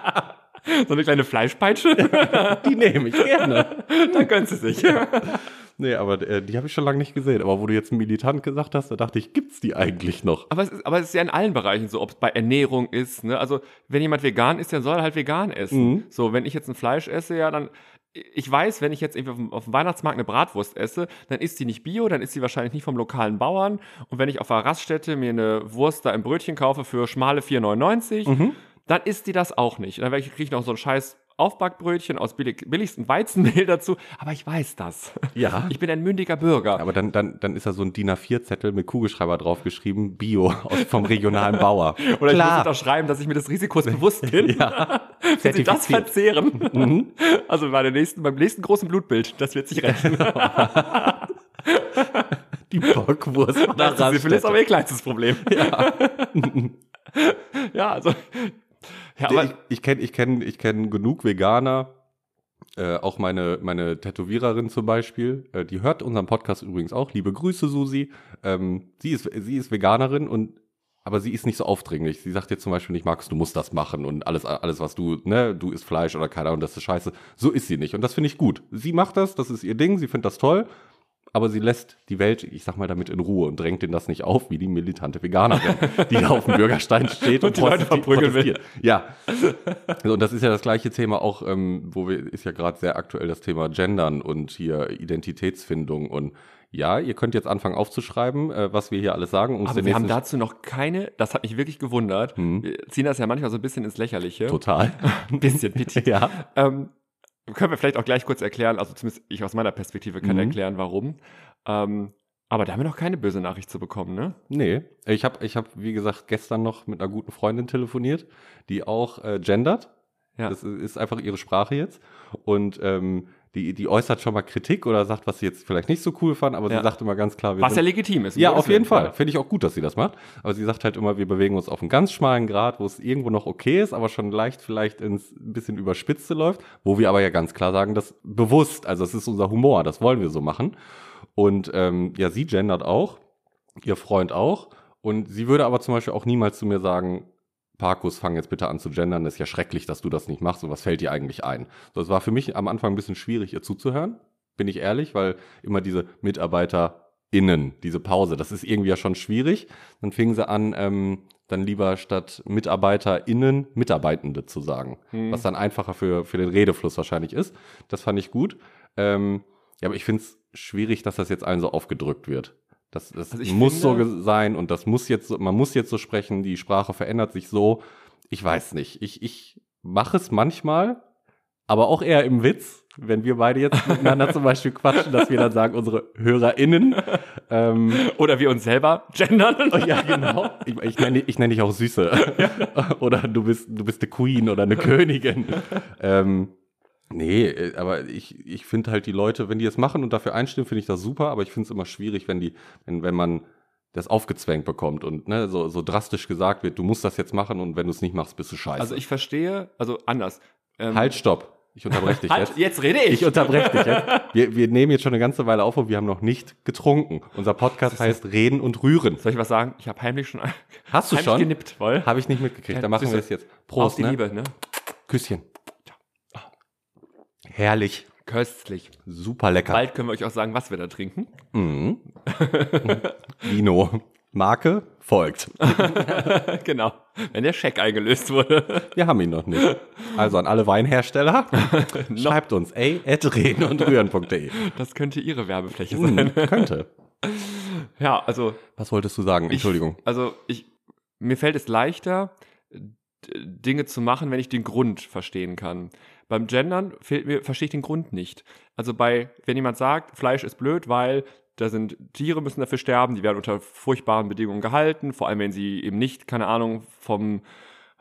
Speaker 2: so eine kleine Fleischpeitsche,
Speaker 1: Die nehme ich gerne.
Speaker 2: dann gönnt sie sich.
Speaker 1: Nee, aber äh, die habe ich schon lange nicht gesehen. Aber wo du jetzt militant gesagt hast, da dachte ich, gibt's die eigentlich noch?
Speaker 2: Aber es, ist, aber es ist ja in allen Bereichen so, ob es bei Ernährung ist. Ne? Also, wenn jemand vegan ist, dann soll er halt vegan essen.
Speaker 1: Mhm.
Speaker 2: So, wenn ich jetzt ein Fleisch esse, ja, dann. Ich weiß, wenn ich jetzt irgendwie auf dem, auf dem Weihnachtsmarkt eine Bratwurst esse, dann ist die nicht bio, dann ist sie wahrscheinlich nicht vom lokalen Bauern. Und wenn ich auf einer Raststätte mir eine Wurst da im Brötchen kaufe für schmale 4,99,
Speaker 1: Mhm.
Speaker 2: Dann ist die das auch nicht. Dann kriege ich noch so ein scheiß Aufbackbrötchen aus billig, billigsten Weizenmehl dazu. Aber ich weiß das.
Speaker 1: Ja.
Speaker 2: Ich bin ein mündiger Bürger.
Speaker 1: Aber dann, dann, dann ist da so ein DIN A4-Zettel mit Kugelschreiber draufgeschrieben, Bio aus, vom regionalen Bauer.
Speaker 2: Oder ich muss unterschreiben, dass ich mir des Risikos bewusst bin.
Speaker 1: Ja.
Speaker 2: Wenn sie das verzehren. Also bei der nächsten, beim nächsten großen Blutbild, das wird sich rechnen.
Speaker 1: Die Bockwurst.
Speaker 2: Das ist
Speaker 1: Raststätte.
Speaker 2: aber ihr kleinstes Problem. Ja, ja also. Ja, aber
Speaker 1: ich ich kenne ich kenn, ich kenn genug Veganer, äh, auch meine, meine Tätowiererin zum Beispiel, äh, die hört unseren Podcast übrigens auch. Liebe Grüße, Susi. Ähm, sie, ist, sie ist Veganerin und aber sie ist nicht so aufdringlich. Sie sagt jetzt zum Beispiel nicht, Markus, du musst das machen und alles, alles, was du, ne, du isst Fleisch oder keine Ahnung, das ist scheiße. So ist sie nicht. Und das finde ich gut. Sie macht das, das ist ihr Ding, sie findet das toll, aber sie lässt die Welt, ich sag mal, damit in Ruhe und drängt ihnen das nicht auf, wie die militante Veganerin, die da auf dem Bürgerstein steht und,
Speaker 2: Und die Leute verprügeln will.
Speaker 1: Ja. So, und das ist ja das gleiche Thema auch, ähm, wo wir, ist ja gerade sehr aktuell das Thema Gendern und hier Identitätsfindung und ja, ihr könnt jetzt anfangen aufzuschreiben, äh, was wir hier alles sagen.
Speaker 2: Aber wir haben dazu noch keine, das hat mich wirklich gewundert.
Speaker 1: Hm.
Speaker 2: Wir ziehen das ja manchmal so ein bisschen ins Lächerliche.
Speaker 1: total.
Speaker 2: Ein bisschen, bitte.
Speaker 1: ja.
Speaker 2: Ähm, können wir vielleicht auch gleich kurz erklären, also zumindest ich aus meiner Perspektive kann
Speaker 1: Mhm.
Speaker 2: erklären, warum. Ähm, aber da haben wir noch keine böse Nachricht zu bekommen, ne?
Speaker 1: Nee, ich habe, ich hab, wie gesagt, gestern noch mit einer guten Freundin telefoniert, die auch äh, gendert.
Speaker 2: Ja.
Speaker 1: Das ist einfach ihre Sprache jetzt. Und ähm, die, die äußert schon mal Kritik oder sagt, was sie jetzt vielleicht nicht so cool fand, aber
Speaker 2: Ja.
Speaker 1: sie sagt immer ganz klar, wir
Speaker 2: Was ja
Speaker 1: sind,
Speaker 2: legitim ist.
Speaker 1: ja, auf jeden
Speaker 2: Willen.
Speaker 1: Fall. Finde ich auch gut, dass sie das macht. Aber sie sagt halt immer, wir bewegen uns auf einem ganz schmalen Grad, wo es irgendwo noch okay ist, aber schon leicht vielleicht ins bisschen überspitzte läuft, wo wir aber ja ganz klar sagen, das bewusst, also es ist unser Humor, das wollen wir so machen. Und ähm, ja, sie gendert auch, ihr Freund auch. Und sie würde aber zum Beispiel auch niemals zu mir sagen, Parkus, fang jetzt bitte an zu gendern, das ist ja schrecklich, dass du das nicht machst und was fällt dir eigentlich ein? So, es war für mich am Anfang ein bisschen schwierig, ihr zuzuhören, bin ich ehrlich, weil immer diese MitarbeiterInnen, diese Pause, das ist irgendwie ja schon schwierig. Dann fingen sie an, ähm, dann lieber statt MitarbeiterInnen Mitarbeitende zu sagen,
Speaker 2: Hm.
Speaker 1: was dann einfacher für, für den Redefluss wahrscheinlich ist. Das fand ich gut. Ähm, ja, aber ich finde es schwierig, dass das jetzt allen so aufgedrückt wird. Das, das
Speaker 2: Also
Speaker 1: muss so
Speaker 2: finde-
Speaker 1: ge- sein und das muss jetzt, so- man muss jetzt so sprechen, die Sprache verändert sich so. Ich weiß nicht. Ich, ich mache es manchmal, aber auch eher im Witz, wenn wir beide jetzt miteinander zum Beispiel quatschen, dass wir dann sagen, unsere HörerInnen. Ähm,
Speaker 2: Oder wir uns selber gendern.
Speaker 1: ja, genau. Ich, ich nenne ich nenn dich auch Süße. oder du bist, du bist eine Queen oder eine Königin. Ähm, nee, äh, aber ich, ich finde halt die Leute, wenn die es machen und dafür einstimmen, finde ich das super, aber ich finde es immer schwierig, wenn die, wenn, wenn man das aufgezwängt bekommt und ne, so, so drastisch gesagt wird, du musst das jetzt machen und wenn du es nicht machst, bist du scheiße.
Speaker 2: Also ich verstehe, also anders. Ähm,
Speaker 1: halt, stopp. ich unterbreche dich
Speaker 2: Halt,
Speaker 1: jetzt.
Speaker 2: jetzt rede ich.
Speaker 1: Ich unterbreche dich jetzt. Wir, wir nehmen jetzt schon eine ganze Weile auf und wir haben noch nicht getrunken. Unser Podcast heißt Reden und Rühren.
Speaker 2: Soll ich was sagen? Ich habe heimlich schon
Speaker 1: Hast du
Speaker 2: heimlich
Speaker 1: schon?
Speaker 2: genippt, voll.
Speaker 1: Habe ich nicht mitgekriegt. Dann machen wir es jetzt.
Speaker 2: Auf
Speaker 1: Prost,
Speaker 2: die
Speaker 1: ne?
Speaker 2: Liebe, ne?
Speaker 1: Küsschen. Herrlich.
Speaker 2: Köstlich.
Speaker 1: Super lecker.
Speaker 2: Bald können wir euch auch sagen, was wir da trinken.
Speaker 1: Mhm. Vino. Marke folgt.
Speaker 2: genau. Wenn der Scheck eingelöst wurde.
Speaker 1: Wir haben ihn noch nicht. Also an alle Weinhersteller, schreibt uns a at reden und rühren.de.
Speaker 2: Das könnte ihre Werbefläche sein.
Speaker 1: Hm, könnte.
Speaker 2: Ja, also
Speaker 1: Was wolltest du sagen? Entschuldigung.
Speaker 2: Ich, also ich, mir fällt es leichter, Dinge zu machen, wenn ich den Grund verstehen kann. Beim Gendern fehlt mir, verstehe ich den Grund nicht. Also bei, wenn jemand sagt, Fleisch ist blöd, weil da sind Tiere müssen dafür sterben, die werden unter furchtbaren Bedingungen gehalten, vor allem wenn sie eben nicht, keine Ahnung, vom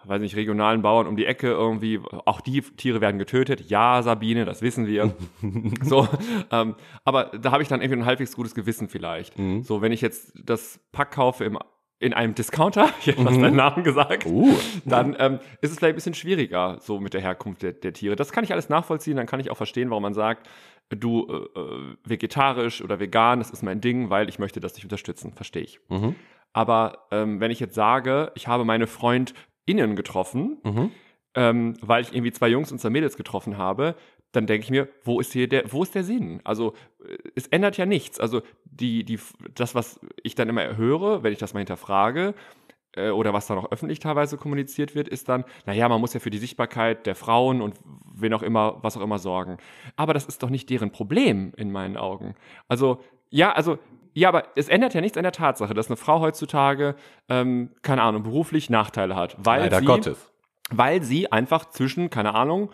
Speaker 2: weiß nicht, regionalen Bauern um die Ecke irgendwie, auch die Tiere werden getötet. Ja, Sabine, das wissen wir. so, ähm, aber da habe ich dann irgendwie ein halbwegs gutes Gewissen vielleicht.
Speaker 1: Mhm.
Speaker 2: So, wenn ich jetzt das Pack kaufe im, in einem Discounter, ich habe fast
Speaker 1: Mhm.
Speaker 2: deinen Namen gesagt,
Speaker 1: Uh.
Speaker 2: dann ähm, ist es vielleicht ein bisschen schwieriger, so mit der Herkunft der, der Tiere. Das kann ich alles nachvollziehen, dann kann ich auch verstehen, warum man sagt, du äh, äh, vegetarisch oder vegan, das ist mein Ding, weil ich möchte das nicht unterstützen. Verstehe ich.
Speaker 1: Mhm.
Speaker 2: Aber ähm, wenn ich jetzt sage, ich habe meine FreundInnen getroffen,
Speaker 1: Mhm.
Speaker 2: ähm, weil ich irgendwie zwei Jungs und zwei Mädels getroffen habe, dann denke ich mir, wo ist hier der, wo ist der Sinn? Also äh, es ändert ja nichts. Also die, die, das, was ich dann immer höre, wenn ich das mal hinterfrage, äh, oder was dann auch öffentlich teilweise kommuniziert wird, ist dann, naja, man muss ja für die Sichtbarkeit der Frauen und wen auch immer, was auch immer sorgen. Aber das ist doch nicht deren Problem in meinen Augen. Also, ja, also, ja, aber es ändert ja nichts an der Tatsache, dass eine Frau heutzutage, ähm, keine Ahnung, beruflich Nachteile hat, weil
Speaker 1: Leider
Speaker 2: sie,
Speaker 1: Gottes.
Speaker 2: weil sie einfach zwischen, keine Ahnung,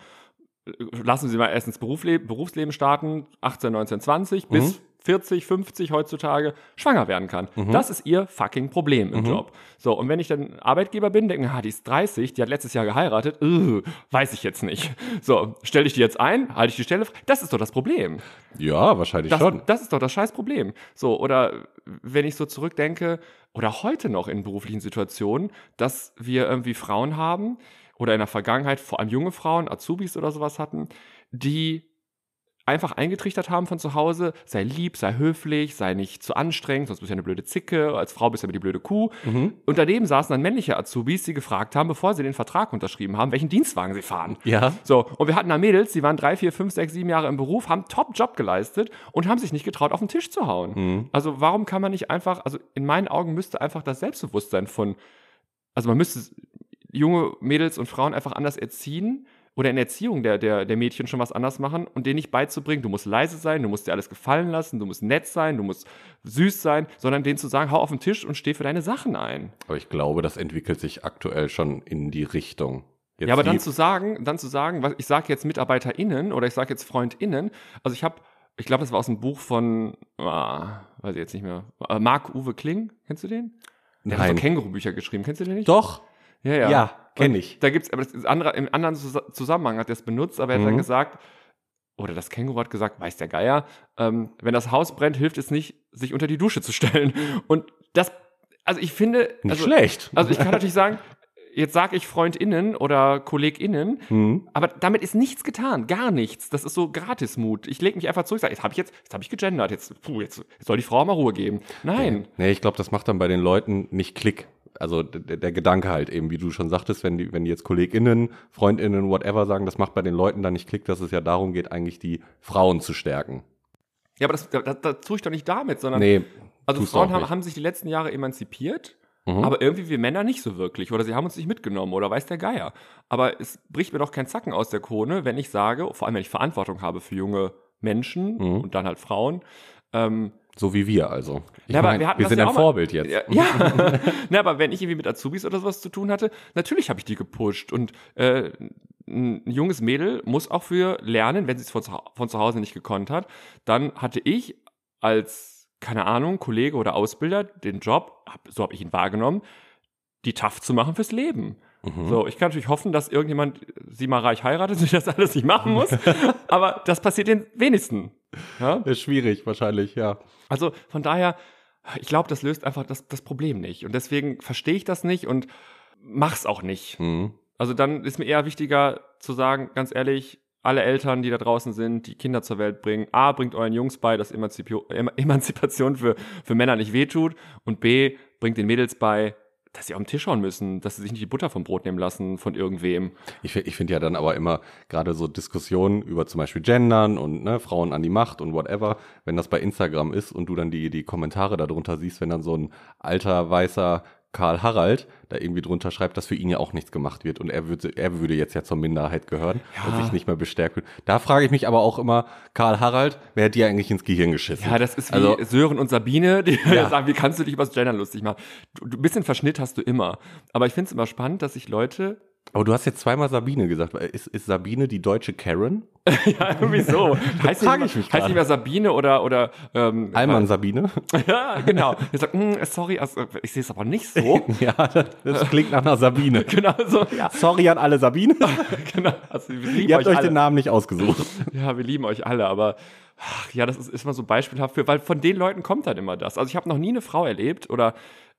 Speaker 2: lassen Sie mal erst ins Berufsleben, Berufsleben starten, 18, 19, 20 bis 40, 50 heutzutage schwanger werden kann. Das ist ihr fucking Problem im Job. So, und wenn ich dann Arbeitgeber bin, denke, ah, die ist 30, die hat letztes Jahr geheiratet, äh, weiß ich jetzt nicht. So, stelle ich die jetzt ein, halte ich die Stelle frei? Das ist doch das Problem.
Speaker 1: Ja, wahrscheinlich
Speaker 2: Das,
Speaker 1: schon.
Speaker 2: das ist doch das scheiß Problem. So, oder wenn ich so zurückdenke, oder heute noch in beruflichen Situationen, dass wir irgendwie Frauen haben, oder in der Vergangenheit vor allem junge Frauen, Azubis oder sowas hatten, die einfach eingetrichtert haben von zu Hause, sei lieb, sei höflich, sei nicht zu anstrengend, sonst bist du ja eine blöde Zicke, als Frau bist du ja immer die blöde Kuh.
Speaker 1: Mhm.
Speaker 2: Und daneben saßen dann männliche Azubis, die gefragt haben, bevor sie den Vertrag unterschrieben haben, welchen Dienstwagen sie fahren.
Speaker 1: Ja.
Speaker 2: So, und wir hatten da Mädels, die waren drei, vier, fünf, sechs, sieben Jahre im Beruf, haben Top-Job geleistet und haben sich nicht getraut, auf den Tisch zu hauen.
Speaker 1: Mhm.
Speaker 2: Also warum kann man nicht einfach, also in meinen Augen müsste einfach das Selbstbewusstsein von, also man müsste junge Mädels und Frauen einfach anders erziehen oder in der Erziehung der, der, der Mädchen schon was anders machen und denen nicht beizubringen, du musst leise sein, du musst dir alles gefallen lassen, du musst nett sein, du musst süß sein, sondern denen zu sagen, hau auf den Tisch und steh für deine Sachen ein.
Speaker 1: Aber ich glaube, das entwickelt sich aktuell schon in die Richtung. Jetzt
Speaker 2: ja, aber dann zu sagen, dann zu sagen, was ich sage jetzt MitarbeiterInnen oder ich sage jetzt FreundInnen, also ich habe, ich glaube, das war aus dem Buch von, ah, weiß ich jetzt nicht mehr, äh, Marc-Uwe Kling, kennst du den? Der hat so
Speaker 1: Nein.
Speaker 2: Känguru-Bücher geschrieben, kennst du den nicht?
Speaker 1: Doch.
Speaker 2: Ja, ja.
Speaker 1: Ja, kenn
Speaker 2: Und
Speaker 1: ich.
Speaker 2: Da gibt's, aber das andere, im anderen Zus- Zusammenhang hat er es benutzt, aber er hat dann
Speaker 1: Mhm.
Speaker 2: gesagt, oder das Känguru hat gesagt, weiß der Geier, ähm, wenn das Haus brennt, hilft es nicht, sich unter die Dusche zu stellen. Und das, also ich finde,
Speaker 1: Nicht
Speaker 2: also,
Speaker 1: schlecht.
Speaker 2: also ich kann natürlich sagen, jetzt sage ich FreundInnen oder KollegInnen,
Speaker 1: Mhm.
Speaker 2: aber damit ist nichts getan, gar nichts. Das ist so Gratismut. Ich lege mich einfach zurück, sage, jetzt habe ich jetzt, jetzt habe ich gegendert, jetzt, puh, jetzt, jetzt soll die Frau mal Ruhe geben. Nein.
Speaker 1: Nee, ich glaube, das macht dann bei den Leuten nicht Klick. Also der, der Gedanke halt eben, wie du schon sagtest, wenn die, wenn die jetzt KollegInnen, FreundInnen, whatever sagen, das macht bei den Leuten dann nicht Klick, dass es ja darum geht, eigentlich die Frauen zu stärken.
Speaker 2: Ja, aber das, das, das tue ich doch nicht damit, sondern
Speaker 1: Nee,
Speaker 2: also Frauen haben, haben sich die letzten Jahre emanzipiert,
Speaker 1: Mhm.
Speaker 2: aber irgendwie wir Männer nicht so wirklich oder sie haben uns nicht mitgenommen oder weiß der Geier. Aber es bricht mir doch kein Zacken aus der Krone, wenn ich sage, vor allem wenn ich Verantwortung habe für junge Menschen
Speaker 1: Mhm.
Speaker 2: und dann halt Frauen, ähm,
Speaker 1: so wie wir also. Ich
Speaker 2: Ja, aber
Speaker 1: mein,
Speaker 2: wir
Speaker 1: wir sind
Speaker 2: ja
Speaker 1: ein Vorbild jetzt.
Speaker 2: Ja, ja. Na, aber wenn ich irgendwie mit Azubis oder sowas zu tun hatte, natürlich habe ich die gepusht. Und äh, ein junges Mädel muss auch für lernen, wenn sie es von, von zu Hause nicht gekonnt hat. Dann hatte ich als, keine Ahnung, Kollege oder Ausbilder den Job, hab, so habe ich ihn wahrgenommen, die tough zu machen fürs Leben.
Speaker 1: Mhm.
Speaker 2: So, ich kann natürlich hoffen, dass irgendjemand sie mal reich heiratet und das alles nicht machen muss. aber das passiert den wenigsten. Ja?
Speaker 1: Ist schwierig, wahrscheinlich, ja.
Speaker 2: Also von daher, ich glaube, das löst einfach das, das Problem nicht. Und deswegen verstehe ich das nicht und mach's auch nicht.
Speaker 1: Mhm.
Speaker 2: Also dann ist mir eher wichtiger zu sagen, ganz ehrlich, alle Eltern, die da draußen sind, die Kinder zur Welt bringen. A, bringt euren Jungs bei, dass Emanzipio Emanzipation für, für Männer nicht wehtut. Und B, bringt den Mädels bei, dass sie auf den Tisch schauen müssen, dass sie sich nicht die Butter vom Brot nehmen lassen von irgendwem.
Speaker 1: Ich, ich finde ja dann aber immer gerade so Diskussionen über zum Beispiel Gendern und ne, Frauen an die Macht und whatever, wenn das bei Instagram ist und du dann die, die Kommentare darunter siehst, wenn dann so ein alter, weißer Karl Harald da irgendwie drunter schreibt, dass für ihn ja auch nichts gemacht wird und er würde, er würde jetzt ja zur Minderheit gehören
Speaker 2: Ja.
Speaker 1: und sich nicht mehr bestärkt wird. Da frage ich mich aber auch immer, Karl Harald, wer hat dir eigentlich ins Gehirn geschissen?
Speaker 2: Ja, das ist wie
Speaker 1: Also-
Speaker 2: Sören und Sabine, die
Speaker 1: Ja.
Speaker 2: sagen, wie kannst du dich über das Gendern lustig machen? Du, du, ein bisschen Verschnitt hast du immer. Aber ich finde es immer spannend, dass sich Leute,
Speaker 1: Aber du hast jetzt zweimal Sabine gesagt. Ist, ist Sabine die deutsche Karen?
Speaker 2: ja, irgendwie so. heißt nicht
Speaker 1: ich mich
Speaker 2: mehr- heißt nicht mehr Sabine oder, oder, ähm,
Speaker 1: Alman Sabine?
Speaker 2: Ja, genau. Er sagt, "Hm, sorry, also, ich sehe es aber nicht so.
Speaker 1: ja, das, das klingt nach einer Sabine.
Speaker 2: genau so, ja,
Speaker 1: Sorry an alle Sabine.
Speaker 2: genau. Also, wir lieben
Speaker 1: Ihr habt euch
Speaker 2: alle.
Speaker 1: den Namen nicht ausgesucht.
Speaker 2: Ja, wir lieben euch alle, aber ach, ja, das ist, ist mal so beispielhaft für, weil von den Leuten kommt dann immer das. Also ich habe noch nie eine Frau erlebt oder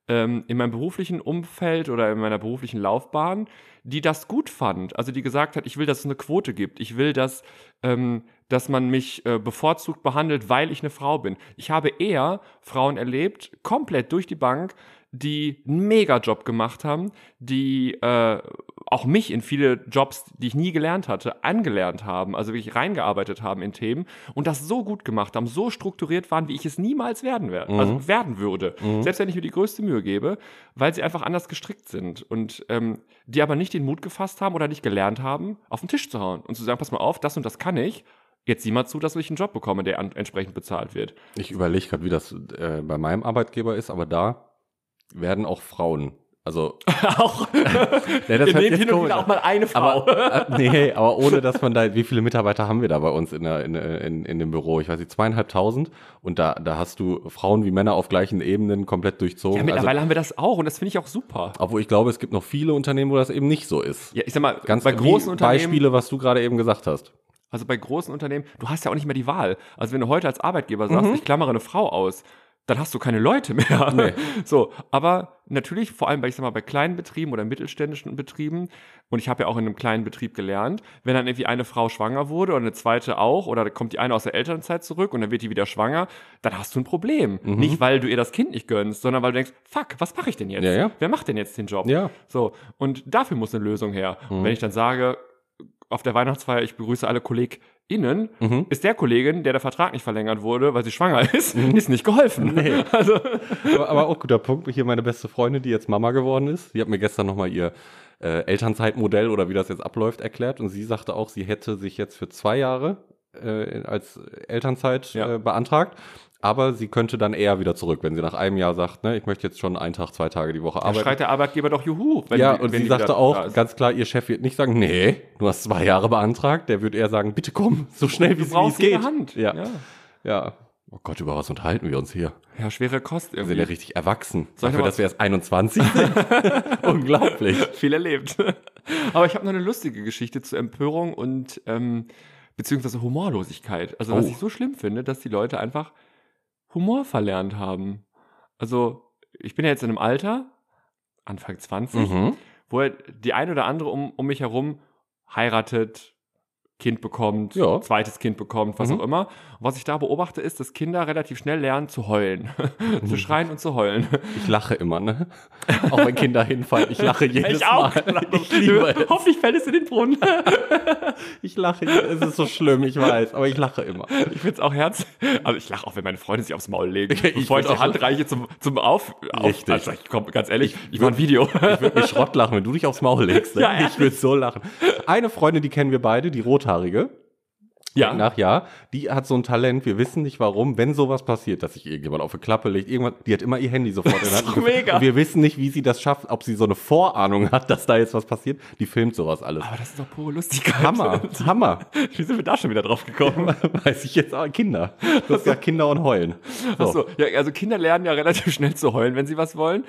Speaker 2: ähm, in meinem beruflichen Umfeld oder in meiner beruflichen Laufbahn, die das gut fand. Also die gesagt hat, ich will, dass es eine Quote gibt. Ich will, dass, ähm, dass man mich äh, bevorzugt behandelt, weil ich eine Frau bin. Ich habe eher Frauen erlebt, komplett durch die Bank, die einen Mega-Job gemacht haben, die äh, auch mich in viele Jobs, die ich nie gelernt hatte, angelernt haben, also wirklich reingearbeitet haben in Themen und das so gut gemacht haben, so strukturiert waren, wie ich es niemals werden werde, also werden würde. Selbst wenn ich mir die größte Mühe gebe, weil sie einfach anders gestrickt sind und ähm, die aber nicht den Mut gefasst haben oder nicht gelernt haben, auf den Tisch zu hauen und zu sagen, pass mal auf, das und das kann ich. Jetzt sieh mal zu, dass ich einen Job bekomme, der entsprechend bezahlt wird.
Speaker 1: Ich überlege gerade, wie das äh, bei meinem Arbeitgeber ist, aber da werden auch Frauen. Also,
Speaker 2: auch
Speaker 1: ja, das
Speaker 2: dem
Speaker 1: jetzt
Speaker 2: hin und wieder auch mal eine Frau.
Speaker 1: Aber, äh, nee, aber ohne, dass man da, wie viele Mitarbeiter haben wir da bei uns in, der, in, in, in dem Büro? Ich weiß nicht, zweieinhalbtausend. Und da, da hast du Frauen wie Männer auf gleichen Ebenen komplett durchzogen.
Speaker 2: ja, mittlerweile haben wir das auch und das finde ich auch super.
Speaker 1: also, obwohl ich glaube, es gibt noch viele Unternehmen, wo das eben nicht so ist.
Speaker 2: Ja, ich sag mal,
Speaker 1: Ganz
Speaker 2: bei großen Unternehmen,
Speaker 1: Beispiele, was du gerade eben gesagt hast.
Speaker 2: also bei großen Unternehmen, du hast ja auch nicht mehr die Wahl. Also wenn du heute als Arbeitgeber sagst, ich klammere eine Frau aus, dann hast du keine Leute mehr.
Speaker 1: Nee.
Speaker 2: So, aber natürlich, vor allem bei, ich sag mal, bei kleinen Betrieben oder mittelständischen Betrieben, und ich habe ja auch in einem kleinen Betrieb gelernt, wenn dann irgendwie eine Frau schwanger wurde oder eine zweite auch, oder da kommt die eine aus der Elternzeit zurück und dann wird die wieder schwanger, dann hast du ein Problem.
Speaker 1: Mhm.
Speaker 2: Nicht, weil du ihr das Kind nicht gönnst, sondern weil du denkst, fuck, was mache ich denn jetzt?
Speaker 1: Ja, ja.
Speaker 2: Wer macht denn jetzt den Job?
Speaker 1: Ja.
Speaker 2: So, und dafür muss eine Lösung her.
Speaker 1: Mhm.
Speaker 2: Und wenn ich dann sage, auf der Weihnachtsfeier, ich begrüße alle KollegInnen,
Speaker 1: Mhm.
Speaker 2: ist der Kollegin, der der Vertrag nicht verlängert wurde, weil sie schwanger ist, ist nicht geholfen. Also,
Speaker 1: aber, aber auch guter Punkt. Hier meine beste Freundin, die jetzt Mama geworden ist. Die hat mir gestern nochmal ihr äh, Elternzeitmodell oder wie das jetzt abläuft erklärt. Und sie sagte auch, sie hätte sich jetzt für zwei Jahre äh, als Elternzeit
Speaker 2: Ja.
Speaker 1: äh, beantragt. Aber sie könnte dann eher wieder zurück, wenn sie nach einem Jahr sagt, ne, ich möchte jetzt schon einen Tag, zwei Tage die Woche arbeiten.
Speaker 2: schreit der Arbeitgeber doch Juhu.
Speaker 1: ja,
Speaker 2: die-
Speaker 1: und
Speaker 2: wenn
Speaker 1: sie sagte auch ganz klar, ihr Chef wird nicht sagen, nee, du hast zwei Jahre beantragt. Der wird eher sagen, bitte komm, so schnell wie es geht.
Speaker 2: Hand.
Speaker 1: Ja.
Speaker 2: ja.
Speaker 1: ja. Oh Gott, über was unterhalten wir uns hier?
Speaker 2: Ja, schwere Kost
Speaker 1: Wir sind
Speaker 2: irgendwie.
Speaker 1: ja richtig erwachsen.
Speaker 2: Soll
Speaker 1: Dafür, dass wir erst 21 sind. Unglaublich.
Speaker 2: Viel erlebt. Aber ich habe noch eine lustige Geschichte zur Empörung und ähm, beziehungsweise Humorlosigkeit. Also was
Speaker 1: Oh.
Speaker 2: ich so schlimm finde, dass die Leute einfach Humor verlernt haben. Also ich bin ja jetzt in einem Alter, Anfang 20,
Speaker 1: Mhm.
Speaker 2: wo die ein oder andere um, um mich herum heiratet, Kind bekommt,
Speaker 1: Ja.
Speaker 2: zweites Kind bekommt, was
Speaker 1: Mhm.
Speaker 2: auch immer. Und was ich da beobachte, ist, dass Kinder relativ schnell lernen zu heulen. zu schreien und zu heulen.
Speaker 1: Ich lache immer, ne? Auch wenn Kinder hinfallen. Ich lache jedes Mal. Ich liebe es.
Speaker 2: Hoffentlich fällt es in den Brunnen.
Speaker 1: Ich lache. Es ist so schlimm, ich weiß, aber ich lache immer.
Speaker 2: Ich find's auch herz. Also ich lache auch, wenn meine Freundin sich aufs Maul legt.
Speaker 1: Ich
Speaker 2: bevor ich die
Speaker 1: auch-
Speaker 2: Hand reiche zum, zum Auf.
Speaker 1: Richtig.
Speaker 2: Auf, also ich komm, ganz ehrlich, ich, war ein Video.
Speaker 1: Ich würde mich Schrott lachen, wenn du dich aufs Maul legst. Ne?
Speaker 2: Ja,
Speaker 1: ich würde so lachen. Eine Freundin, die kennen wir beide, die rothaarige.
Speaker 2: Ja.
Speaker 1: Nach ja, die hat so ein Talent, wir wissen nicht warum, wenn sowas passiert, dass sich irgendjemand auf eine Klappe legt, irgendwas, die hat immer ihr Handy sofort in der Hand.
Speaker 2: mega.
Speaker 1: Und wir wissen nicht, wie sie das schafft, ob sie so eine Vorahnung hat, dass da jetzt was passiert. Die filmt sowas alles.
Speaker 2: Aber das ist doch pure Lustigkeit.
Speaker 1: Hammer, Hammer.
Speaker 2: Wie sind wir da schon wieder drauf gekommen?
Speaker 1: Weiß ich jetzt auch. Kinder. Du hast ja Kinder und heulen. So.
Speaker 2: Ach so, ja, also Kinder lernen ja relativ schnell zu heulen, wenn sie was wollen.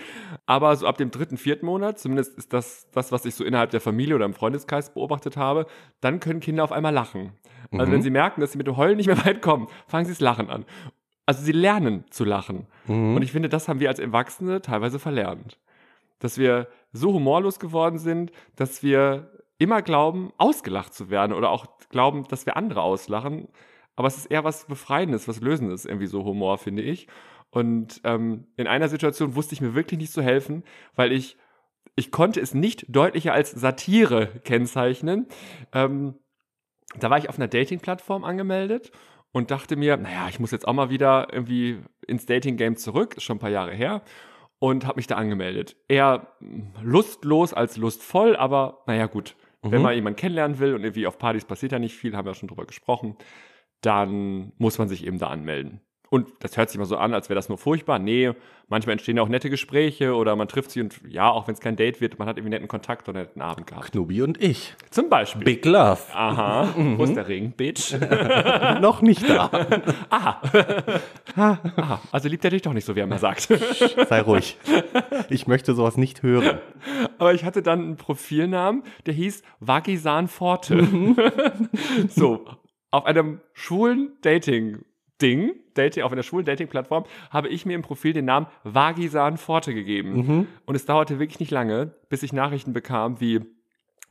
Speaker 2: Aber so ab dem dritten, vierten Monat, zumindest ist das das, was ich so innerhalb der Familie oder im Freundeskreis beobachtet habe, dann können Kinder auf einmal lachen. Also
Speaker 1: Mhm.
Speaker 2: Wenn sie merken, dass sie mit dem Heulen nicht mehr weit kommen, fangen sie das Lachen an. Also sie lernen zu lachen.
Speaker 1: Mhm.
Speaker 2: Und ich finde, das haben wir als Erwachsene teilweise verlernt. Dass wir so humorlos geworden sind, dass wir immer glauben, ausgelacht zu werden oder auch glauben, dass wir andere auslachen. Aber es ist eher was Befreiendes, was Lösendes, irgendwie so Humor, finde ich. Und ähm, in einer Situation wusste ich mir wirklich nicht zu helfen, weil ich, ich konnte es nicht deutlicher als Satire kennzeichnen. Ähm, da war ich auf einer Dating-Plattform angemeldet und dachte mir, naja, ich muss jetzt auch mal wieder irgendwie ins Dating-Game zurück, ist schon ein paar Jahre her, und habe mich da angemeldet. Eher lustlos als lustvoll, aber naja, gut. Mhm. Wenn man jemanden kennenlernen will und irgendwie auf Partys passiert ja nicht viel, haben wir schon drüber gesprochen, dann muss man sich eben da anmelden. Und das hört sich immer so an, als wäre das nur furchtbar. Nee, manchmal entstehen auch nette Gespräche oder man trifft sich und ja, auch wenn es kein Date wird, man hat irgendwie netten Kontakt oder einen netten Abend gehabt.
Speaker 1: Knubi und ich.
Speaker 2: Zum Beispiel.
Speaker 1: Big Love.
Speaker 2: Aha. Wo ist der Ring, Bitch?
Speaker 1: Noch nicht da.
Speaker 2: Aha. Aha. Also liebt er dich doch nicht so, wie er immer sagt.
Speaker 1: Sei ruhig. Ich möchte sowas nicht hören.
Speaker 2: Aber ich hatte dann einen Profilnamen, der hieß Vagisan Forte. so, auf einem schwulen Dating Ding, Dating, auf einer schwulen Dating-Plattform, habe ich mir im Profil den Namen Vagisan Forte gegeben.
Speaker 1: Mhm.
Speaker 2: Und es dauerte wirklich nicht lange, bis ich Nachrichten bekam wie,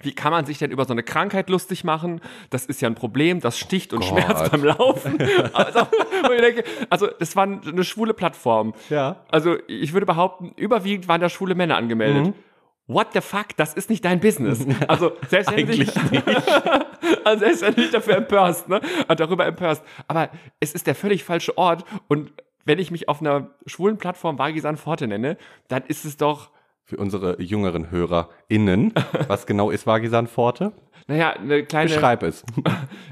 Speaker 2: wie kann man sich denn über so eine Krankheit lustig machen? Das ist ja ein Problem, das sticht und
Speaker 1: Gott.
Speaker 2: schmerzt beim Laufen. also, denke, also, das war eine schwule Plattform.
Speaker 1: Ja.
Speaker 2: Also, ich würde behaupten, überwiegend waren da schwule Männer angemeldet.
Speaker 1: Mhm.
Speaker 2: What the fuck? Das ist nicht dein Business. Also, selbst wenn du dich,
Speaker 1: nicht.
Speaker 2: also selbst wenn du dich dafür empörst, ne? Und darüber empörst. Aber es ist der völlig falsche Ort. Und wenn ich mich auf einer schwulen Plattform Vagisan Forte nenne, dann ist es doch,
Speaker 1: Für unsere jüngeren HörerInnen, was genau ist Vagisan Forte?
Speaker 2: naja, eine kleine,
Speaker 1: Beschreib es.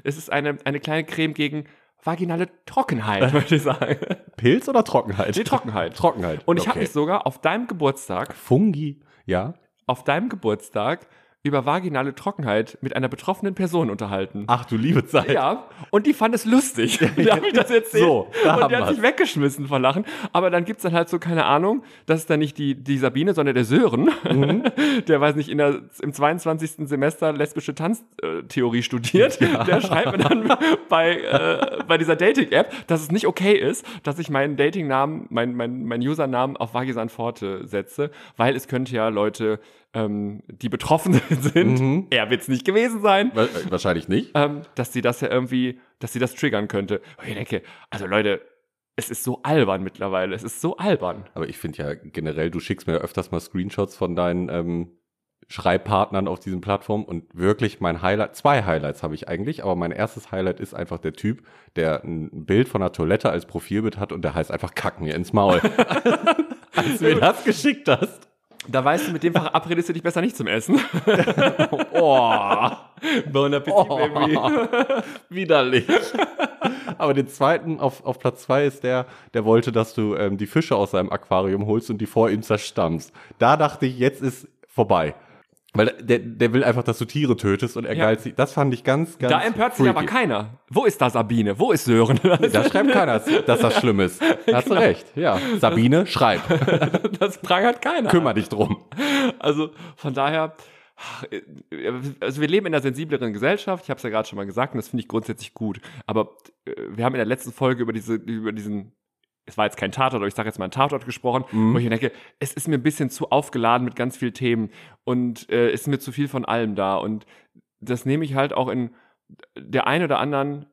Speaker 2: es ist eine, eine kleine Creme gegen vaginale Trockenheit, würde ich sagen.
Speaker 1: Pilz oder Trockenheit?
Speaker 2: Die Trockenheit.
Speaker 1: Trockenheit.
Speaker 2: Und ich habe
Speaker 1: Okay.
Speaker 2: mich sogar auf deinem Geburtstag,
Speaker 1: Fungi, ja.
Speaker 2: Auf deinem Geburtstag über vaginale Trockenheit mit einer betroffenen Person unterhalten.
Speaker 1: Ach du liebe Zeit.
Speaker 2: Ja, und die fand es lustig. Die hat mich das erzählt.
Speaker 1: So, da
Speaker 2: und die hat
Speaker 1: wir's.
Speaker 2: sich weggeschmissen vor Lachen. Aber dann gibt's dann halt so, keine Ahnung, das ist dann nicht die, die Sabine, sondern der Sören.
Speaker 1: Mhm.
Speaker 2: Der, weiß nicht, in der, im 22. Semester lesbische Tanztheorie studiert. Der schreibt mir dann bei, äh, bei dieser Dating-App, dass es nicht okay ist, dass ich meinen Dating-Namen, mein, mein, mein Usernamen auf Vagisan Forte setze, weil es könnte ja Leute, ähm, die betroffen sind,
Speaker 1: Mhm.
Speaker 2: er wird's nicht gewesen sein,
Speaker 1: äh, Wahrscheinlich nicht.
Speaker 2: ähm, dass sie das ja irgendwie, dass sie das triggern könnte. Und ich denke, also Leute, es ist so albern mittlerweile. Es ist so albern.
Speaker 1: Aber ich finde ja generell, du schickst mir öfters mal Screenshots von deinen ähm, Schreibpartnern auf diesen Plattformen und wirklich mein Highlight, zwei Highlights habe ich eigentlich, aber mein erstes Highlight ist einfach der Typ, der ein Bild von einer Toilette als Profilbild hat und der heißt einfach Kack mir ins Maul. als du mir das geschickt hast.
Speaker 2: Da weißt du, mit dem verabredest du dich besser nicht zum Essen.
Speaker 1: Oh,
Speaker 2: Bon Appetit,
Speaker 1: oh widerlich. Aber den zweiten auf, auf Platz zwei ist der, der wollte, dass du ähm, die Fische aus seinem Aquarium holst und die vor ihm zerstampfst. Da dachte ich, jetzt ist vorbei. Weil der, der will einfach, dass du Tiere tötest und er
Speaker 2: Ja.
Speaker 1: geilt. Das fand ich ganz, ganz
Speaker 2: Da empört sich aber keiner. Wo ist da Sabine? Wo ist Sören?
Speaker 1: Da schreibt keiner, dass das schlimm ist. Da Hast du recht, ja. Sabine, schreib.
Speaker 2: Das prangert keiner.
Speaker 1: Kümmer dich drum.
Speaker 2: Also von daher, also wir leben in einer sensibleren Gesellschaft. Ich habe es ja gerade schon mal gesagt und das finde ich grundsätzlich gut. Aber äh, wir haben in der letzten Folge über diese, über diesen, es war jetzt kein Tatort, aber ich sage jetzt mal ein Tatort gesprochen, wo ich mir denke, es ist mir ein bisschen zu aufgeladen mit ganz vielen Themen und äh, es ist mir zu viel von allem da und das nehme ich halt auch in der einen oder anderen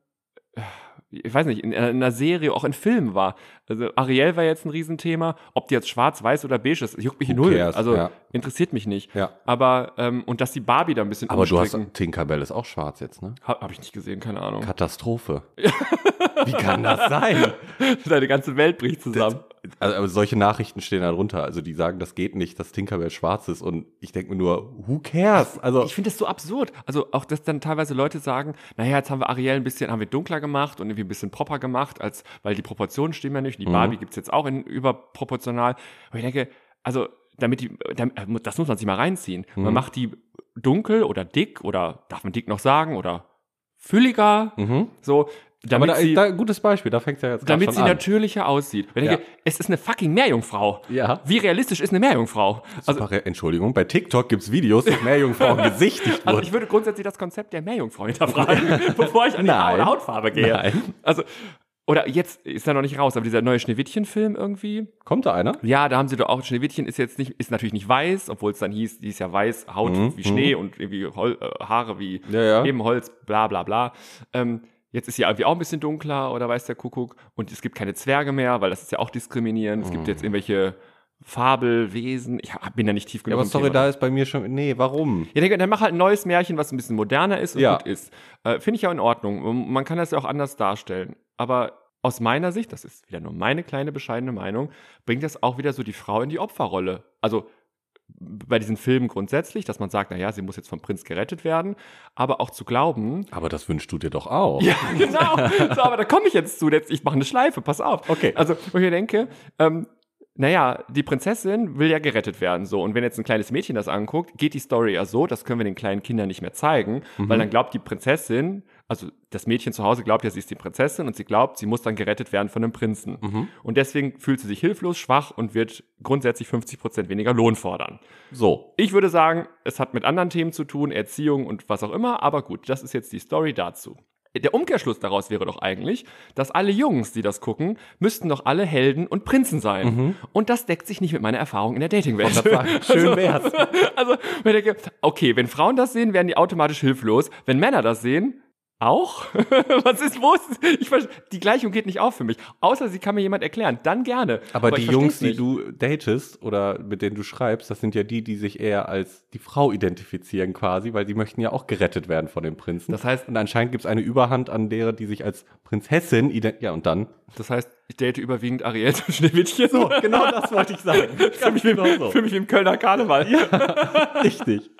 Speaker 2: ich weiß nicht, in, in einer Serie, auch in Filmen war. Also Ariel war jetzt ein Riesenthema. Ob die jetzt schwarz, weiß oder beige ist, juckt mich
Speaker 1: Who
Speaker 2: null.
Speaker 1: cares?
Speaker 2: Also
Speaker 1: Ja.
Speaker 2: interessiert mich nicht.
Speaker 1: Ja.
Speaker 2: Aber, ähm, und dass die Barbie da ein bisschen
Speaker 1: Aber du hast,
Speaker 2: umstricken,
Speaker 1: Tinkerbell ist auch schwarz jetzt, ne?
Speaker 2: Habe hab ich nicht gesehen, keine Ahnung.
Speaker 1: Katastrophe. Wie kann das sein?
Speaker 2: Deine ganze Welt bricht zusammen.
Speaker 1: Also, aber solche Nachrichten stehen da drunter. Also die sagen, das geht nicht, dass Tinkerbell schwarz ist. Und ich denke mir nur, who cares? Also
Speaker 2: Ich finde das so absurd. Also auch, dass dann teilweise Leute sagen, naja, jetzt haben wir Ariel ein bisschen, haben wir dunkler gemacht und irgendwie ein bisschen proper gemacht, als, weil die Proportionen stimmen ja nicht. Die
Speaker 1: Mhm.
Speaker 2: Barbie gibt's jetzt auch in überproportional. Und ich denke, also, damit die, damit, das muss man sich mal reinziehen.
Speaker 1: Mhm.
Speaker 2: Man macht die dunkel oder dick oder darf man dick noch sagen oder fülliger,
Speaker 1: mhm.
Speaker 2: so, damit
Speaker 1: da,
Speaker 2: sie,
Speaker 1: da, gutes Beispiel, da fängt ja jetzt
Speaker 2: damit sie
Speaker 1: an.
Speaker 2: natürlicher aussieht. Ich denke,
Speaker 1: Ja.
Speaker 2: es ist eine fucking Meerjungfrau.
Speaker 1: Ja.
Speaker 2: Wie realistisch ist eine Meerjungfrau? Also,
Speaker 1: Entschuldigung, bei TikTok gibt's Videos, wo Meerjungfrauen gesichtigt
Speaker 2: Also
Speaker 1: wurden.
Speaker 2: ich würde grundsätzlich das Konzept der Meerjungfrau hinterfragen, bevor ich an die
Speaker 1: Nein.
Speaker 2: Haut- Hautfarbe gehe.
Speaker 1: Nein.
Speaker 2: Also oder jetzt ist er noch nicht raus, aber dieser neue Schneewittchen-Film irgendwie.
Speaker 1: Kommt da einer?
Speaker 2: Ja, da haben sie doch auch, Schneewittchen ist jetzt nicht, ist natürlich nicht weiß, obwohl es dann hieß, die ist ja weiß, Haut
Speaker 1: Mhm,
Speaker 2: wie Schnee und irgendwie Hol äh, Haare wie
Speaker 1: Ja, ja.
Speaker 2: eben Holz, bla bla bla. Ähm, jetzt ist sie irgendwie auch ein bisschen dunkler oder weiß der Kuckuck. Und es gibt keine Zwerge mehr, weil das ist ja auch diskriminierend. Es gibt jetzt irgendwelche Fabelwesen. Ich bin ja nicht tief
Speaker 1: Mhm. Ja,
Speaker 2: genug
Speaker 1: aber sorry,
Speaker 2: Thema.
Speaker 1: da ist bei mir schon. Nee, warum?
Speaker 2: Ja, denke, dann mach halt ein neues Märchen, was ein bisschen moderner ist und
Speaker 1: Ja.
Speaker 2: gut ist. Äh, Finde ich ja in Ordnung. Man kann das ja auch anders darstellen. Aber aus meiner Sicht, das ist wieder nur meine kleine bescheidene Meinung, bringt das auch wieder so die Frau in die Opferrolle. Also bei diesen Filmen grundsätzlich, dass man sagt, naja, sie muss jetzt vom Prinz gerettet werden, aber auch zu glauben,
Speaker 1: Aber das wünschst du dir doch auch.
Speaker 2: ja, genau. So, aber da komme ich jetzt zu. Jetzt, ich mache eine Schleife, pass auf.
Speaker 1: Okay.
Speaker 2: Also, wo ich mir denke, ähm, naja, die Prinzessin will ja gerettet werden, so. Und wenn jetzt ein kleines Mädchen das anguckt, geht die Story ja so, das können wir den kleinen Kindern nicht mehr zeigen, weil dann glaubt die Prinzessin, also das Mädchen zu Hause glaubt ja, sie ist die Prinzessin und sie glaubt, sie muss dann gerettet werden von einem Prinzen. Und deswegen fühlt sie sich hilflos, schwach und wird grundsätzlich 50 Prozent weniger Lohn fordern.
Speaker 1: So.
Speaker 2: Ich würde sagen, es hat mit anderen Themen zu tun, Erziehung und was auch immer, aber gut, das ist jetzt die Story dazu. Der Umkehrschluss daraus wäre doch eigentlich, dass alle Jungs, die das gucken, müssten doch alle Helden und Prinzen sein. Und das deckt sich nicht mit meiner Erfahrung in der Datingwelt.
Speaker 1: Schön wär's.
Speaker 2: Also, wenn ich denke, okay, wenn Frauen das sehen, werden die automatisch hilflos. Wenn Männer das sehen, auch? Was ist, wo ist, ich die Gleichung geht nicht auf für mich. Außer sie kann mir jemand erklären, dann gerne.
Speaker 1: Aber, die
Speaker 2: ich
Speaker 1: Jungs, die du datest oder mit denen du schreibst, das sind ja die, die sich eher als die Frau identifizieren quasi, weil sie möchten ja auch gerettet werden von dem Prinzen.
Speaker 2: Das heißt-
Speaker 1: und anscheinend gibt es eine Überhand an derer, die sich als Prinzessin ja und dann.
Speaker 2: Das heißt, ich date überwiegend Ariel zu Schneewittchen.
Speaker 1: So, genau das wollte ich sagen.
Speaker 2: Für mich,
Speaker 1: genau so.
Speaker 2: für mich im Kölner Karneval.
Speaker 1: Richtig.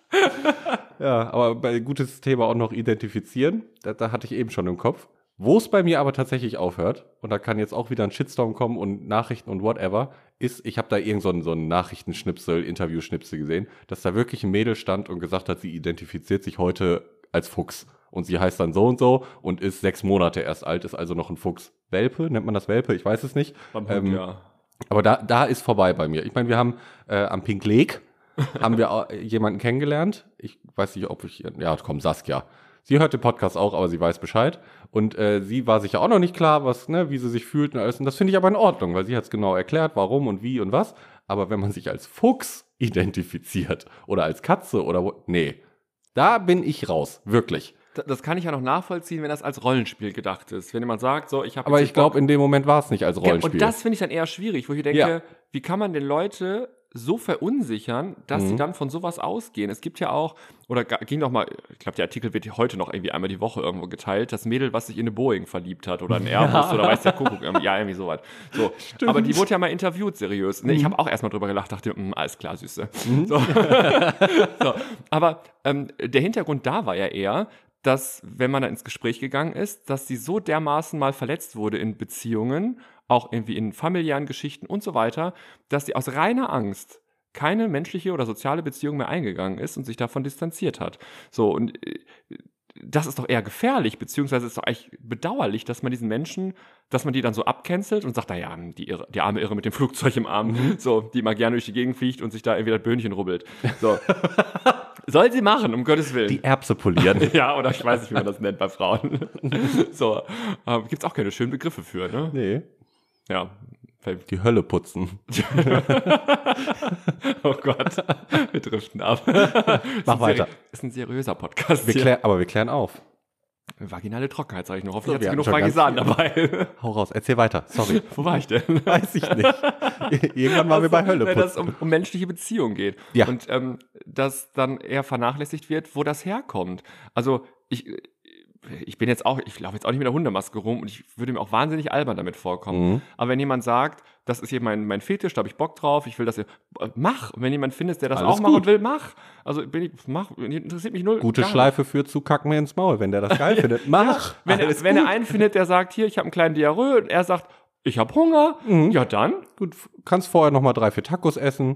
Speaker 1: Ja, aber bei gutes Thema auch noch identifizieren, da, da hatte ich eben schon im Kopf. Wo es bei mir aber tatsächlich aufhört, und da kann jetzt auch wieder ein Shitstorm kommen und Nachrichten und whatever, ist, ich habe da irgend so einen, so einen Nachrichtenschnipsel, Interviewschnipsel gesehen, dass da wirklich ein Mädel stand und gesagt hat, sie identifiziert sich heute als Fuchs. Und sie heißt dann so und so und ist sechs Monate erst alt, ist also noch ein Fuchs. Welpe, nennt man das Welpe? Ich weiß es nicht.
Speaker 2: Beim
Speaker 1: Ähm,
Speaker 2: Hund, ja.
Speaker 1: Aber da, da ist vorbei bei mir. Ich meine, wir haben äh, am Pink Lake haben wir jemanden kennengelernt. Ich weiß nicht, ob ich, ja, komm, Saskia. Sie hört den Podcast auch, aber sie weiß Bescheid. Und äh, sie war sich ja auch noch nicht klar, was, ne, wie sie sich fühlt und alles. Und das finde ich aber in Ordnung, weil sie hat es genau erklärt, warum und wie und was. Aber wenn man sich als Fuchs identifiziert oder als Katze oder wo, nee, da bin ich raus, wirklich.
Speaker 2: Das kann ich ja noch nachvollziehen, wenn das als Rollenspiel gedacht ist. Wenn jemand sagt, so, ich habe
Speaker 1: Aber ich glaube, in dem Moment war es nicht als Rollenspiel.
Speaker 2: Und das finde ich dann eher schwierig, wo ich denke,
Speaker 1: Ja.
Speaker 2: wie kann man denn Leute so verunsichern, dass
Speaker 1: Mhm.
Speaker 2: sie dann von sowas ausgehen? Es gibt ja auch, oder ging doch mal, ich glaube, der Artikel wird heute noch irgendwie einmal die Woche irgendwo geteilt, das Mädel, was sich in eine Boeing verliebt hat oder ein Airbus oder weiß der Kuckuck, irgendwie, ja, irgendwie sowas. So. Aber die wurde ja mal interviewt, seriös. Ne, Ich habe auch erstmal drüber gelacht, dachte, hm, alles klar, Süße. So. so. Aber ähm, der Hintergrund da war ja eher, dass, wenn man da ins Gespräch gegangen ist, dass sie so dermaßen mal verletzt wurde in Beziehungen, auch irgendwie in familiären Geschichten und so weiter, dass sie aus reiner Angst keine menschliche oder soziale Beziehung mehr eingegangen ist und sich davon distanziert hat. So, und äh, das ist doch eher gefährlich, beziehungsweise ist doch eigentlich bedauerlich, dass man diesen Menschen, dass man die dann so abcancelt und sagt, naja, die, Irre, die arme Irre mit dem Flugzeug im Arm, so, die mal gerne durch die Gegend fliegt und sich da irgendwie das Böhnchen rubbelt. So. Soll sie machen, um Gottes Willen.
Speaker 1: die Erbse polieren.
Speaker 2: ja, oder ich weiß nicht, wie man das nennt bei Frauen. so, ähm, gibt's auch keine schönen Begriffe für, ne?
Speaker 1: nee,
Speaker 2: Ja.
Speaker 1: Die Hölle putzen.
Speaker 2: Oh Gott, wir driften ab.
Speaker 1: Mach weiter.
Speaker 2: Ist ein seriöser Podcast
Speaker 1: Wir klär, aber wir klären auf.
Speaker 2: Vaginale Trockenheit, sage ich.
Speaker 1: So,
Speaker 2: Hoffentlich
Speaker 1: wir
Speaker 2: hat genug Vagisan dabei.
Speaker 1: Hau raus, erzähl weiter. Sorry.
Speaker 2: Wo war ich denn?
Speaker 1: Weiß ich nicht. Irgendwann waren wir bei Hölle
Speaker 2: Wenn es um, um menschliche Beziehungen geht.
Speaker 1: Ja.
Speaker 2: Und ähm, dass dann eher vernachlässigt wird, wo das herkommt. Also ich, ich bin jetzt auch, ich laufe jetzt auch nicht mit der Hundemaske rum und ich würde mir auch wahnsinnig albern damit vorkommen.
Speaker 1: Mhm.
Speaker 2: Aber wenn jemand sagt, das ist hier mein, mein Fetisch, da habe ich Bock drauf, ich will das, hier- äh, mach. Und wenn jemand findet, der das
Speaker 1: Alles
Speaker 2: auch machen
Speaker 1: gut.
Speaker 2: will, mach. Also bin ich, mach, interessiert mich null.
Speaker 1: Gute. Schleife führt zu Kack mir ins Maul, wenn der das geil findet. Mach!
Speaker 2: Wenn, er, wenn er einen findet, der sagt, hier, ich habe einen kleinen Diarrhoe und er sagt, ich habe Hunger,
Speaker 1: Mhm.
Speaker 2: ja dann,
Speaker 1: Gut, kannst vorher noch mal drei, vier Tacos essen,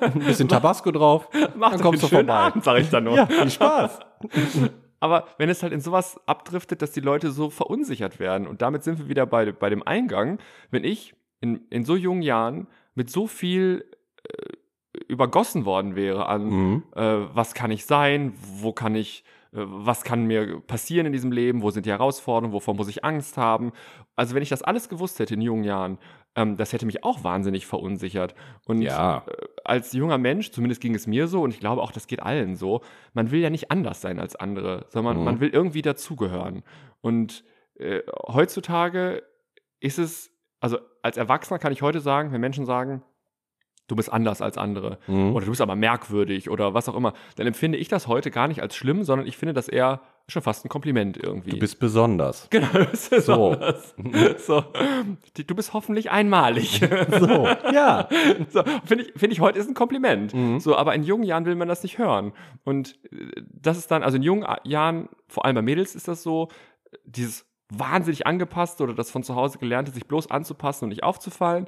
Speaker 1: ein bisschen Tabasco drauf,
Speaker 2: mach
Speaker 1: dann kommst du vorbei.
Speaker 2: Abend, sag ich dann nur.
Speaker 1: Ja, viel Spaß.
Speaker 2: Aber wenn es halt in sowas abdriftet, dass die Leute so verunsichert werden, und damit sind wir wieder bei, bei dem Eingang, wenn ich in, in so jungen Jahren mit so viel äh, übergossen worden wäre an,
Speaker 1: Mhm.
Speaker 2: äh, was kann ich sein, wo kann ich was kann mir passieren in diesem Leben, wo sind die Herausforderungen, wovor muss ich Angst haben. Also wenn ich das alles gewusst hätte in jungen Jahren, ähm, das hätte mich auch wahnsinnig verunsichert. Und
Speaker 1: Ja.
Speaker 2: äh, als junger Mensch, zumindest ging es mir so, und ich glaube auch, das geht allen so, man will ja nicht anders sein als andere, sondern
Speaker 1: Mhm.
Speaker 2: man will irgendwie dazugehören. Und äh, heutzutage ist es, also als Erwachsener kann ich heute sagen, wenn Menschen sagen, du bist anders als andere
Speaker 1: Mhm.
Speaker 2: oder du bist aber merkwürdig oder was auch immer, dann empfinde ich das heute gar nicht als schlimm, sondern ich finde das eher schon fast ein Kompliment irgendwie.
Speaker 1: Du bist besonders.
Speaker 2: genau, das ist
Speaker 1: So.
Speaker 2: anders. so. Die- Du bist hoffentlich einmalig.
Speaker 1: So, ja.
Speaker 2: so, finde ich, finde ich heute ist ein Kompliment.
Speaker 1: Mhm.
Speaker 2: So, aber in jungen Jahren will man das nicht hören. Und äh, das ist dann, also in jungen A- Jahren, vor allem bei Mädels ist das so, dieses wahnsinnig angepasst oder das von zu Hause gelernte, sich bloß anzupassen und nicht aufzufallen.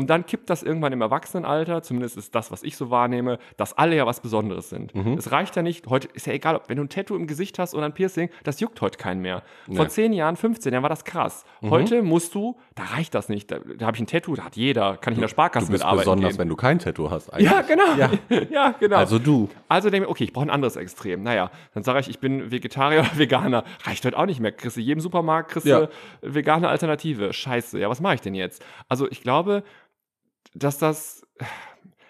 Speaker 2: Und dann kippt das irgendwann im Erwachsenenalter, zumindest ist das, was ich so wahrnehme, dass alle ja was Besonderes sind.
Speaker 1: Mhm.
Speaker 2: Es reicht ja nicht, heute ist ja egal, ob wenn du ein Tattoo im Gesicht hast oder ein Piercing, das juckt heute keinen mehr. Vor
Speaker 1: Nee.
Speaker 2: 10 Jahren, 15 Jahren war das krass.
Speaker 1: Mhm.
Speaker 2: Heute musst du, da reicht das nicht. Da, da habe ich ein Tattoo, da hat jeder, kann ich in der Sparkasse
Speaker 1: Du bist
Speaker 2: mitarbeiten
Speaker 1: besonders,
Speaker 2: gehen.
Speaker 1: wenn du kein Tattoo hast. eigentlich.
Speaker 2: Ja, genau.
Speaker 1: Ja.
Speaker 2: Ja, genau.
Speaker 1: Also du.
Speaker 2: Also denke ich, okay, ich brauche ein anderes Extrem. Naja, dann sage ich, ich bin Vegetarier oder Veganer. Reicht heute auch nicht mehr. Kriegst du jedem Supermarkt, kriegst
Speaker 1: Ja.
Speaker 2: du vegane Alternative. Scheiße, ja, was mache ich denn jetzt? Also ich glaube, dass das,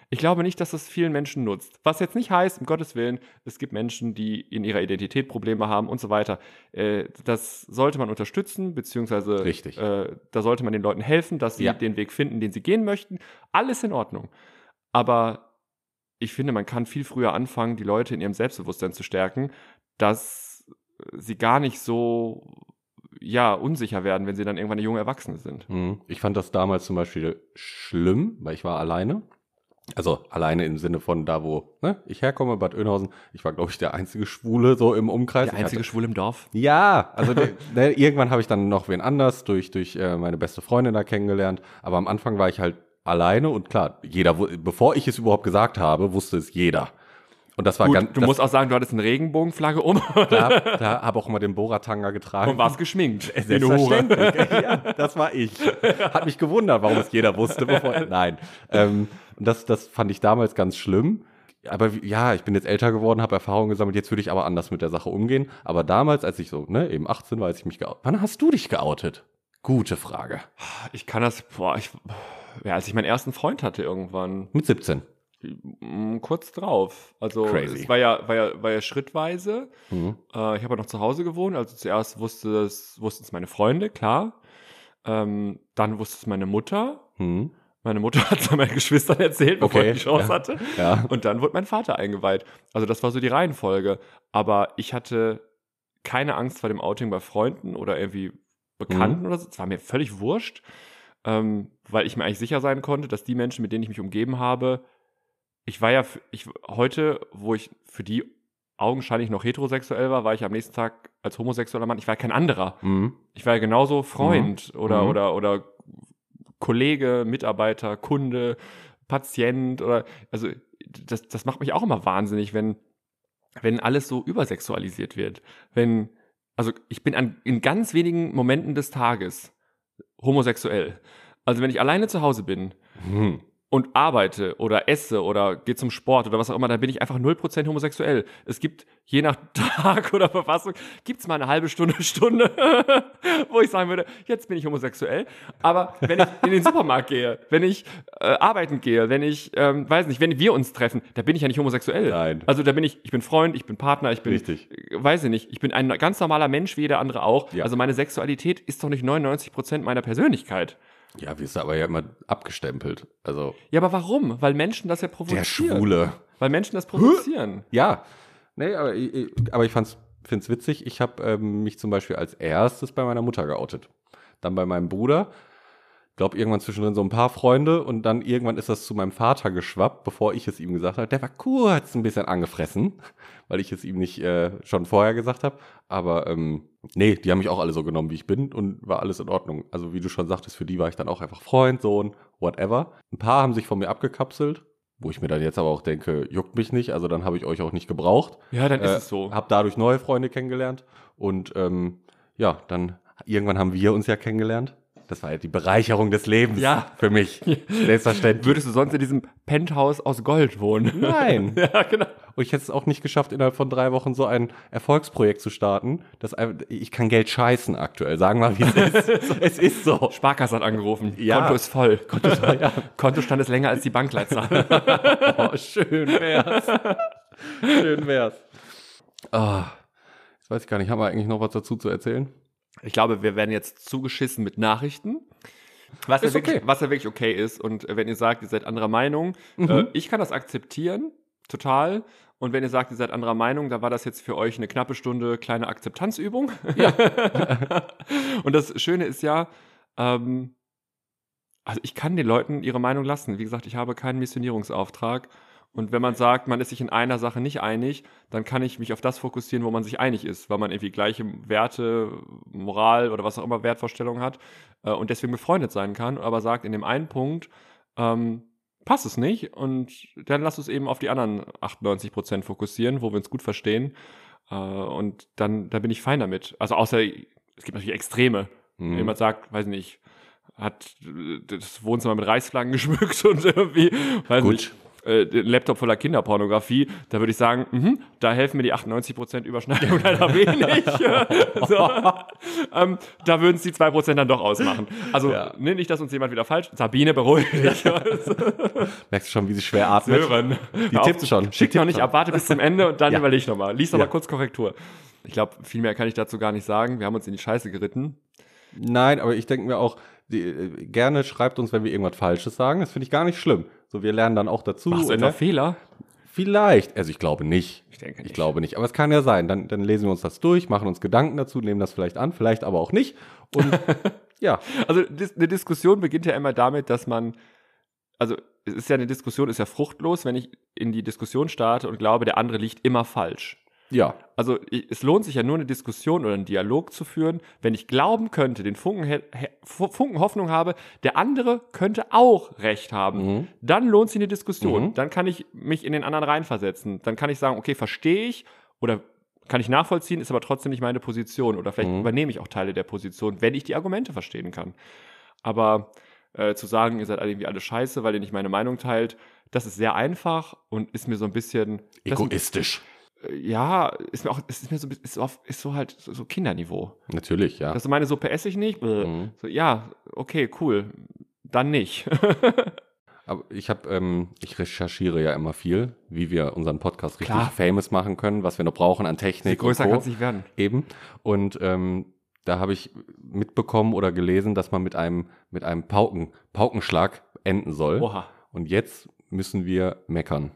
Speaker 2: ich glaube nicht, dass das vielen Menschen nutzt. Was jetzt nicht heißt, um Gottes Willen, es gibt Menschen, die in ihrer Identität Probleme haben und so weiter. Äh, das sollte man unterstützen, beziehungsweise
Speaker 1: Richtig.
Speaker 2: Äh, da sollte man den Leuten helfen, dass sie
Speaker 1: Ja.
Speaker 2: den Weg finden, den sie gehen möchten. Alles in Ordnung. Aber ich finde, man kann viel früher anfangen, die Leute in ihrem Selbstbewusstsein zu stärken, dass sie gar nicht so ja, unsicher werden, wenn sie dann irgendwann eine junge Erwachsene sind.
Speaker 1: Mhm. Ich fand das damals zum Beispiel schlimm, weil ich war alleine. Also alleine im Sinne von da, wo ne, ich herkomme, Bad Oeynhausen. Ich war, glaube ich, der einzige Schwule so im Umkreis.
Speaker 2: Der einzige
Speaker 1: hatte,
Speaker 2: Schwul im Dorf.
Speaker 1: ja, also der, irgendwann habe ich dann noch wen anders durch, durch äh, meine beste Freundin da kennengelernt. Aber am Anfang war ich halt alleine und klar, jeder, bevor ich es überhaupt gesagt habe, wusste es jeder. Und das war
Speaker 2: Gut,
Speaker 1: ganz.
Speaker 2: du
Speaker 1: das,
Speaker 2: musst auch sagen, du hattest eine Regenbogenflagge um
Speaker 1: da, da habe auch immer den Boratanga getragen.
Speaker 2: und warst geschminkt.
Speaker 1: Äh. Selbstverständlich. ja, das war ich. Hat mich gewundert, warum es jeder wusste. Bevor, nein. Ähm, und das, das fand ich damals ganz schlimm. Aber ja, ich bin jetzt älter geworden, habe Erfahrung gesammelt. Jetzt würde ich aber anders mit der Sache umgehen. Aber damals, als ich so, ne, eben 18 war, als ich mich geoutet. Wann hast du dich geoutet? Gute Frage.
Speaker 2: Ich kann das, boah, ich, ja, als ich meinen ersten Freund hatte irgendwann,
Speaker 1: Mit 17.
Speaker 2: kurz drauf. Also
Speaker 1: Crazy.
Speaker 2: es war ja, war ja, war ja schrittweise.
Speaker 1: Mhm.
Speaker 2: Äh, ich habe ja noch zu Hause gewohnt, also zuerst wusste es, wussten es meine Freunde, klar. Ähm, dann wusste es meine Mutter.
Speaker 1: Mhm.
Speaker 2: Meine Mutter hat es meinen Geschwistern erzählt, bevor
Speaker 1: Okay,
Speaker 2: ich die Chance
Speaker 1: ja.
Speaker 2: hatte.
Speaker 1: Ja.
Speaker 2: Und dann wurde mein Vater eingeweiht. Also das war so die Reihenfolge. Aber ich hatte keine Angst vor dem Outing bei Freunden oder irgendwie Bekannten oder so. Es war mir völlig wurscht, ähm, weil ich mir eigentlich sicher sein konnte, dass die Menschen, mit denen ich mich umgeben habe, ich war ja, ich, heute, wo ich für die augenscheinlich noch heterosexuell war, war ich am nächsten Tag als homosexueller Mann, ich war kein anderer.
Speaker 1: Mhm.
Speaker 2: Ich war ja genauso Freund oder,
Speaker 1: Mhm.
Speaker 2: oder, oder Kollege, Mitarbeiter, Kunde, Patient oder, also das, das macht mich auch immer wahnsinnig, wenn, wenn alles so übersexualisiert wird. Wenn, also ich bin an, in ganz wenigen Momenten des Tages homosexuell. Also wenn ich alleine zu Hause bin
Speaker 1: Mhm.
Speaker 2: Und arbeite oder esse oder gehe zum Sport oder was auch immer, dann bin ich einfach 0% homosexuell. Es gibt je nach Tag oder Verfassung, gibt's mal eine halbe Stunde, Stunde, wo ich sagen würde, jetzt bin ich homosexuell. Aber wenn ich in den Supermarkt gehe, wenn ich äh, arbeiten gehe, wenn ich, ähm, weiß nicht, wenn wir uns treffen, da bin ich ja nicht homosexuell.
Speaker 1: Nein.
Speaker 2: Also da bin ich, ich bin Freund, ich bin Partner, ich bin,
Speaker 1: Richtig.
Speaker 2: äh, weiß ich nicht, ich bin ein ganz normaler Mensch wie jeder andere auch.
Speaker 1: Ja.
Speaker 2: Also meine Sexualität ist doch nicht 99% meiner Persönlichkeit.
Speaker 1: Ja, wirst du aber ja immer abgestempelt. Also,
Speaker 2: Ja, aber warum? Weil Menschen das ja
Speaker 1: der
Speaker 2: provozieren.
Speaker 1: Schwule.
Speaker 2: Weil Menschen das provozieren.
Speaker 1: Ja, nee, aber, ich- ich- aber ich fand's, find's witzig. Ich habe ähm, mich zum Beispiel als erstes bei meiner Mutter geoutet. Dann bei meinem Bruder. Glaub irgendwann zwischendrin so ein paar Freunde und dann irgendwann ist das zu meinem Vater geschwappt, bevor ich es ihm gesagt habe. Der war kurz ein bisschen angefressen, weil ich es ihm nicht äh, schon vorher gesagt habe. Aber ähm, nee, die haben mich auch alle so genommen, wie ich bin und war alles in Ordnung. Also wie du schon sagtest, für die war ich dann auch einfach Freund, Sohn, whatever. Ein paar haben sich von mir abgekapselt, wo ich mir dann jetzt aber auch denke, juckt mich nicht, also dann habe ich euch auch nicht gebraucht.
Speaker 2: Ja, dann ist
Speaker 1: Äh,
Speaker 2: es so.
Speaker 1: Hab dadurch neue Freunde kennengelernt und ähm, ja, dann irgendwann haben wir uns ja kennengelernt. Das war ja die Bereicherung des Lebens
Speaker 2: Ja.
Speaker 1: für mich. Selbstverständlich.
Speaker 2: Würdest du sonst in diesem Penthouse aus Gold wohnen?
Speaker 1: Nein.
Speaker 2: ja, genau.
Speaker 1: Und ich hätte es auch nicht geschafft, innerhalb von drei Wochen so ein Erfolgsprojekt zu starten. Das, ein- ich kann Geld scheißen aktuell. Sagen wir mal, wie es ist. es ist so.
Speaker 2: Sparkasse hat angerufen.
Speaker 1: Ja.
Speaker 2: Konto ist voll. Konto ist voll, ja. Kontostand ist länger als die Bankleitzahl.
Speaker 1: Oh, schön wär's. schön wär's. Ah, jetzt weiß ich gar nicht, haben wir eigentlich noch was dazu zu erzählen?
Speaker 2: Ich glaube, wir werden jetzt zugeschissen mit Nachrichten. Was, ja wirklich,
Speaker 1: okay.
Speaker 2: was ja wirklich okay ist. Und äh, wenn ihr sagt, ihr seid anderer Meinung, äh, ich kann das akzeptieren, total. Und wenn ihr sagt, ihr seid anderer Meinung, dann war das jetzt für euch eine knappe Stunde kleine Akzeptanzübung. Ja. und das Schöne ist ja, ähm, also ich kann den Leuten ihre Meinung lassen. Wie gesagt, ich habe keinen Missionierungsauftrag. Und wenn man sagt, man ist sich in einer Sache nicht einig, dann kann ich mich auf das fokussieren, wo man sich einig ist, weil man irgendwie gleiche Werte, Moral oder was auch immer Wertvorstellungen hat äh, und deswegen befreundet sein kann, aber sagt in dem einen Punkt, ähm, passt es nicht und dann lass uns eben auf die anderen 98 Prozent fokussieren, wo wir uns gut verstehen äh, und dann, da bin ich fein damit. Also außer, es gibt natürlich Extreme.
Speaker 1: Mhm.
Speaker 2: Wenn jemand sagt, weiß nicht, hat das Wohnzimmer mit Reichsflaggen geschmückt und irgendwie, weiß
Speaker 1: Gut.
Speaker 2: nicht, äh, Laptop voller Kinderpornografie, da würde ich sagen, mhm, da helfen mir die 98% Überschneidung leider wenig. so, ähm, da würden es die 2% dann doch ausmachen. Also
Speaker 1: Ja.
Speaker 2: ne, nicht, dass uns jemand wieder falsch. Sabine, beruhig dich.
Speaker 1: Merkst du schon, wie sie schwer atmet?
Speaker 2: Sören.
Speaker 1: Die tippt schon.
Speaker 2: Schick noch nicht ab, warte bis zum Ende und dann
Speaker 1: Ja.
Speaker 2: überleg nochmal. Lies noch
Speaker 1: Ja.
Speaker 2: kurz Korrektur. Ich glaube, viel mehr kann ich dazu gar nicht sagen. Wir haben uns in die Scheiße geritten.
Speaker 1: Nein, aber ich denke mir auch, die, äh, gerne schreibt uns, wenn wir irgendwas Falsches sagen. Das finde ich gar nicht schlimm. So, wir lernen dann auch dazu.
Speaker 2: Machst du
Speaker 1: ne?
Speaker 2: etwa Fehler?
Speaker 1: Vielleicht. Also ich glaube nicht.
Speaker 2: Ich denke
Speaker 1: Ich glaube nicht. Aber es kann ja sein. Dann, dann lesen wir uns das durch, machen uns Gedanken dazu, nehmen das vielleicht an, vielleicht aber auch nicht. Und ja,
Speaker 2: Also eine Diskussion beginnt ja immer damit, dass man, also es ist ja eine Diskussion, ist ja fruchtlos, wenn ich in die Diskussion starte und glaube, der andere liegt immer falsch.
Speaker 1: Ja.
Speaker 2: Also es lohnt sich ja nur eine Diskussion oder einen Dialog zu führen, wenn ich glauben könnte, den Funken, Funken Hoffnung habe, der andere könnte auch recht haben.
Speaker 1: Mhm.
Speaker 2: Dann lohnt sich eine Diskussion.
Speaker 1: Mhm.
Speaker 2: Dann kann ich mich in den anderen reinversetzen. Dann kann ich sagen, okay, verstehe ich oder kann ich nachvollziehen, ist aber trotzdem nicht meine Position. Oder vielleicht
Speaker 1: Mhm.
Speaker 2: übernehme ich auch Teile der Position, wenn ich die Argumente verstehen kann. Aber äh, zu sagen, ihr seid alle irgendwie alle scheiße, weil ihr nicht meine Meinung teilt, das ist sehr einfach und ist mir so ein bisschen.
Speaker 1: Egoistisch.
Speaker 2: Ja, ist mir auch, ist mir so, ist so, auf, ist so halt so, so Kinderniveau.
Speaker 1: Natürlich, ja.
Speaker 2: Das ist meine Suppe esse ich nicht.
Speaker 1: Mhm.
Speaker 2: So, ja, okay, cool. Dann nicht.
Speaker 1: Aber ich habe, ähm, ich recherchiere ja immer viel, wie wir unseren Podcast richtig
Speaker 2: Klar.
Speaker 1: famous machen können, was wir noch brauchen an Technik.
Speaker 2: größer
Speaker 1: und
Speaker 2: kann es nicht werden.
Speaker 1: Eben. Und ähm, da habe ich mitbekommen oder gelesen, dass man mit einem, mit einem Pauken, Paukenschlag enden soll.
Speaker 2: Oha.
Speaker 1: Und jetzt müssen wir meckern.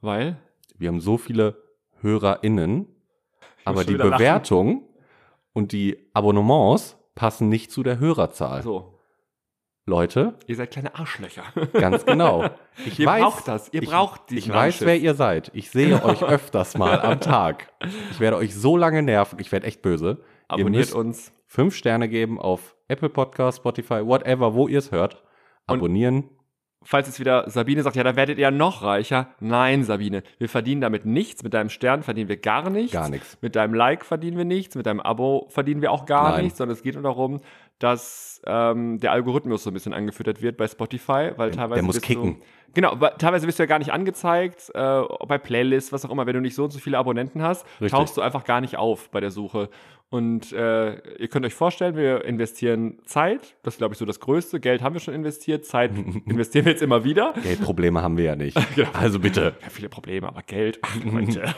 Speaker 2: Weil?
Speaker 1: Wir haben so viele HörerInnen, aber die
Speaker 2: wieder lachen.
Speaker 1: Bewertung und die Abonnements passen nicht zu der Hörerzahl.
Speaker 2: So.
Speaker 1: Leute,
Speaker 2: Ihr seid kleine Arschlöcher.
Speaker 1: ganz genau. Ich
Speaker 2: Ihr
Speaker 1: weiß,
Speaker 2: braucht das. Ihr
Speaker 1: ich,
Speaker 2: braucht diesen
Speaker 1: Ich weiß, wer ihr seid. Ich sehe euch öfters mal am Tag. Ich werde euch so lange nerven. Ich werde echt böse.
Speaker 2: Abonniert uns.
Speaker 1: fünf Sterne geben auf Apple Podcast, Spotify, whatever, wo ihr es hört.
Speaker 2: Und-
Speaker 1: Abonnieren.
Speaker 2: Falls jetzt wieder Sabine sagt, ja, da werdet ihr ja noch reicher. Nein, Sabine, wir verdienen damit nichts. Mit deinem Stern verdienen wir gar nichts.
Speaker 1: Gar nichts.
Speaker 2: Mit deinem Like verdienen wir nichts. Mit deinem Abo verdienen wir auch gar
Speaker 1: Nein.
Speaker 2: nichts. Sondern es geht nur darum, dass ähm, der Algorithmus so ein bisschen angefüttert wird bei Spotify, weil teilweise
Speaker 1: der muss kicken.
Speaker 2: Du, genau, teilweise wirst du ja gar nicht angezeigt, äh, bei Playlists, was auch immer. Wenn du nicht so und so viele Abonnenten hast,
Speaker 1: Richtig.
Speaker 2: tauchst du einfach gar nicht auf bei der Suche. Und äh, ihr könnt euch vorstellen, wir investieren Zeit. Das ist, glaube ich, so das Größte. Geld haben wir schon investiert. Zeit investieren wir jetzt immer wieder.
Speaker 1: Geldprobleme haben wir ja nicht.
Speaker 2: Genau.
Speaker 1: Also bitte.
Speaker 2: Ja, viele Probleme, aber Geld. Ach, Leute.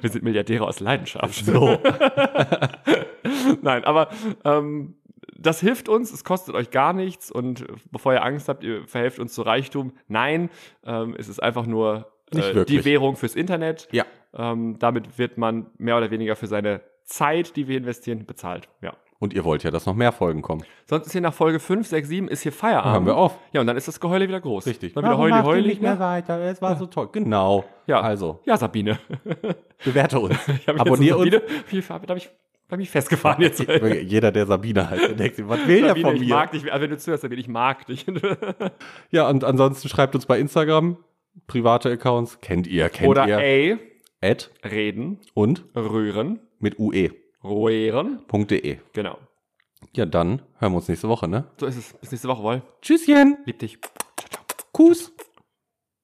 Speaker 2: wir sind Milliardäre aus Leidenschaft.
Speaker 1: So.
Speaker 2: Nein, aber ähm, das hilft uns, es kostet euch gar nichts und bevor ihr Angst habt, ihr verhelft uns zu Reichtum. Nein, ähm, es ist einfach nur
Speaker 1: Nicht
Speaker 2: äh, die Währung fürs Internet.
Speaker 1: Ja.
Speaker 2: Ähm, damit wird man mehr oder weniger für seine Zeit, die wir investieren, bezahlt. Ja.
Speaker 1: Und ihr wollt ja, dass noch mehr Folgen kommen.
Speaker 2: Sonst ist hier nach Folge 5, 6, 7 ist hier Feierabend.
Speaker 1: Hören wir auf.
Speaker 2: Ja, und dann ist das Geheule wieder groß.
Speaker 1: Richtig.
Speaker 2: Dann wieder heuli, heuli. ja.
Speaker 1: weiter? Es war so toll. Genau.
Speaker 2: Ja.
Speaker 1: Also,
Speaker 2: ja, Sabine.
Speaker 1: bewerte uns. Abonnier uns.
Speaker 2: so Sabine, Wie da habe ich, hab mich festgefahren jetzt.
Speaker 1: Jeder, der Sabine heißt, der denkt sich, was will der
Speaker 2: Sabine,
Speaker 1: von
Speaker 2: ich
Speaker 1: mir?
Speaker 2: mag dich. Also wenn du zuhörst, Sabine, ich mag dich.
Speaker 1: Ja, und ansonsten schreibt uns bei Instagram. Private Accounts kennt ihr, kennt
Speaker 2: Oder
Speaker 1: ihr.
Speaker 2: ey,
Speaker 1: Ad
Speaker 2: reden,
Speaker 1: und
Speaker 2: rühren,
Speaker 1: mit ue.de.
Speaker 2: ruhren. Genau.
Speaker 1: Ja, dann hören wir uns nächste Woche, ne?
Speaker 2: So ist es. Bis nächste Woche, Woll.
Speaker 1: Tschüsschen.
Speaker 2: Lieb dich.
Speaker 1: Kuss.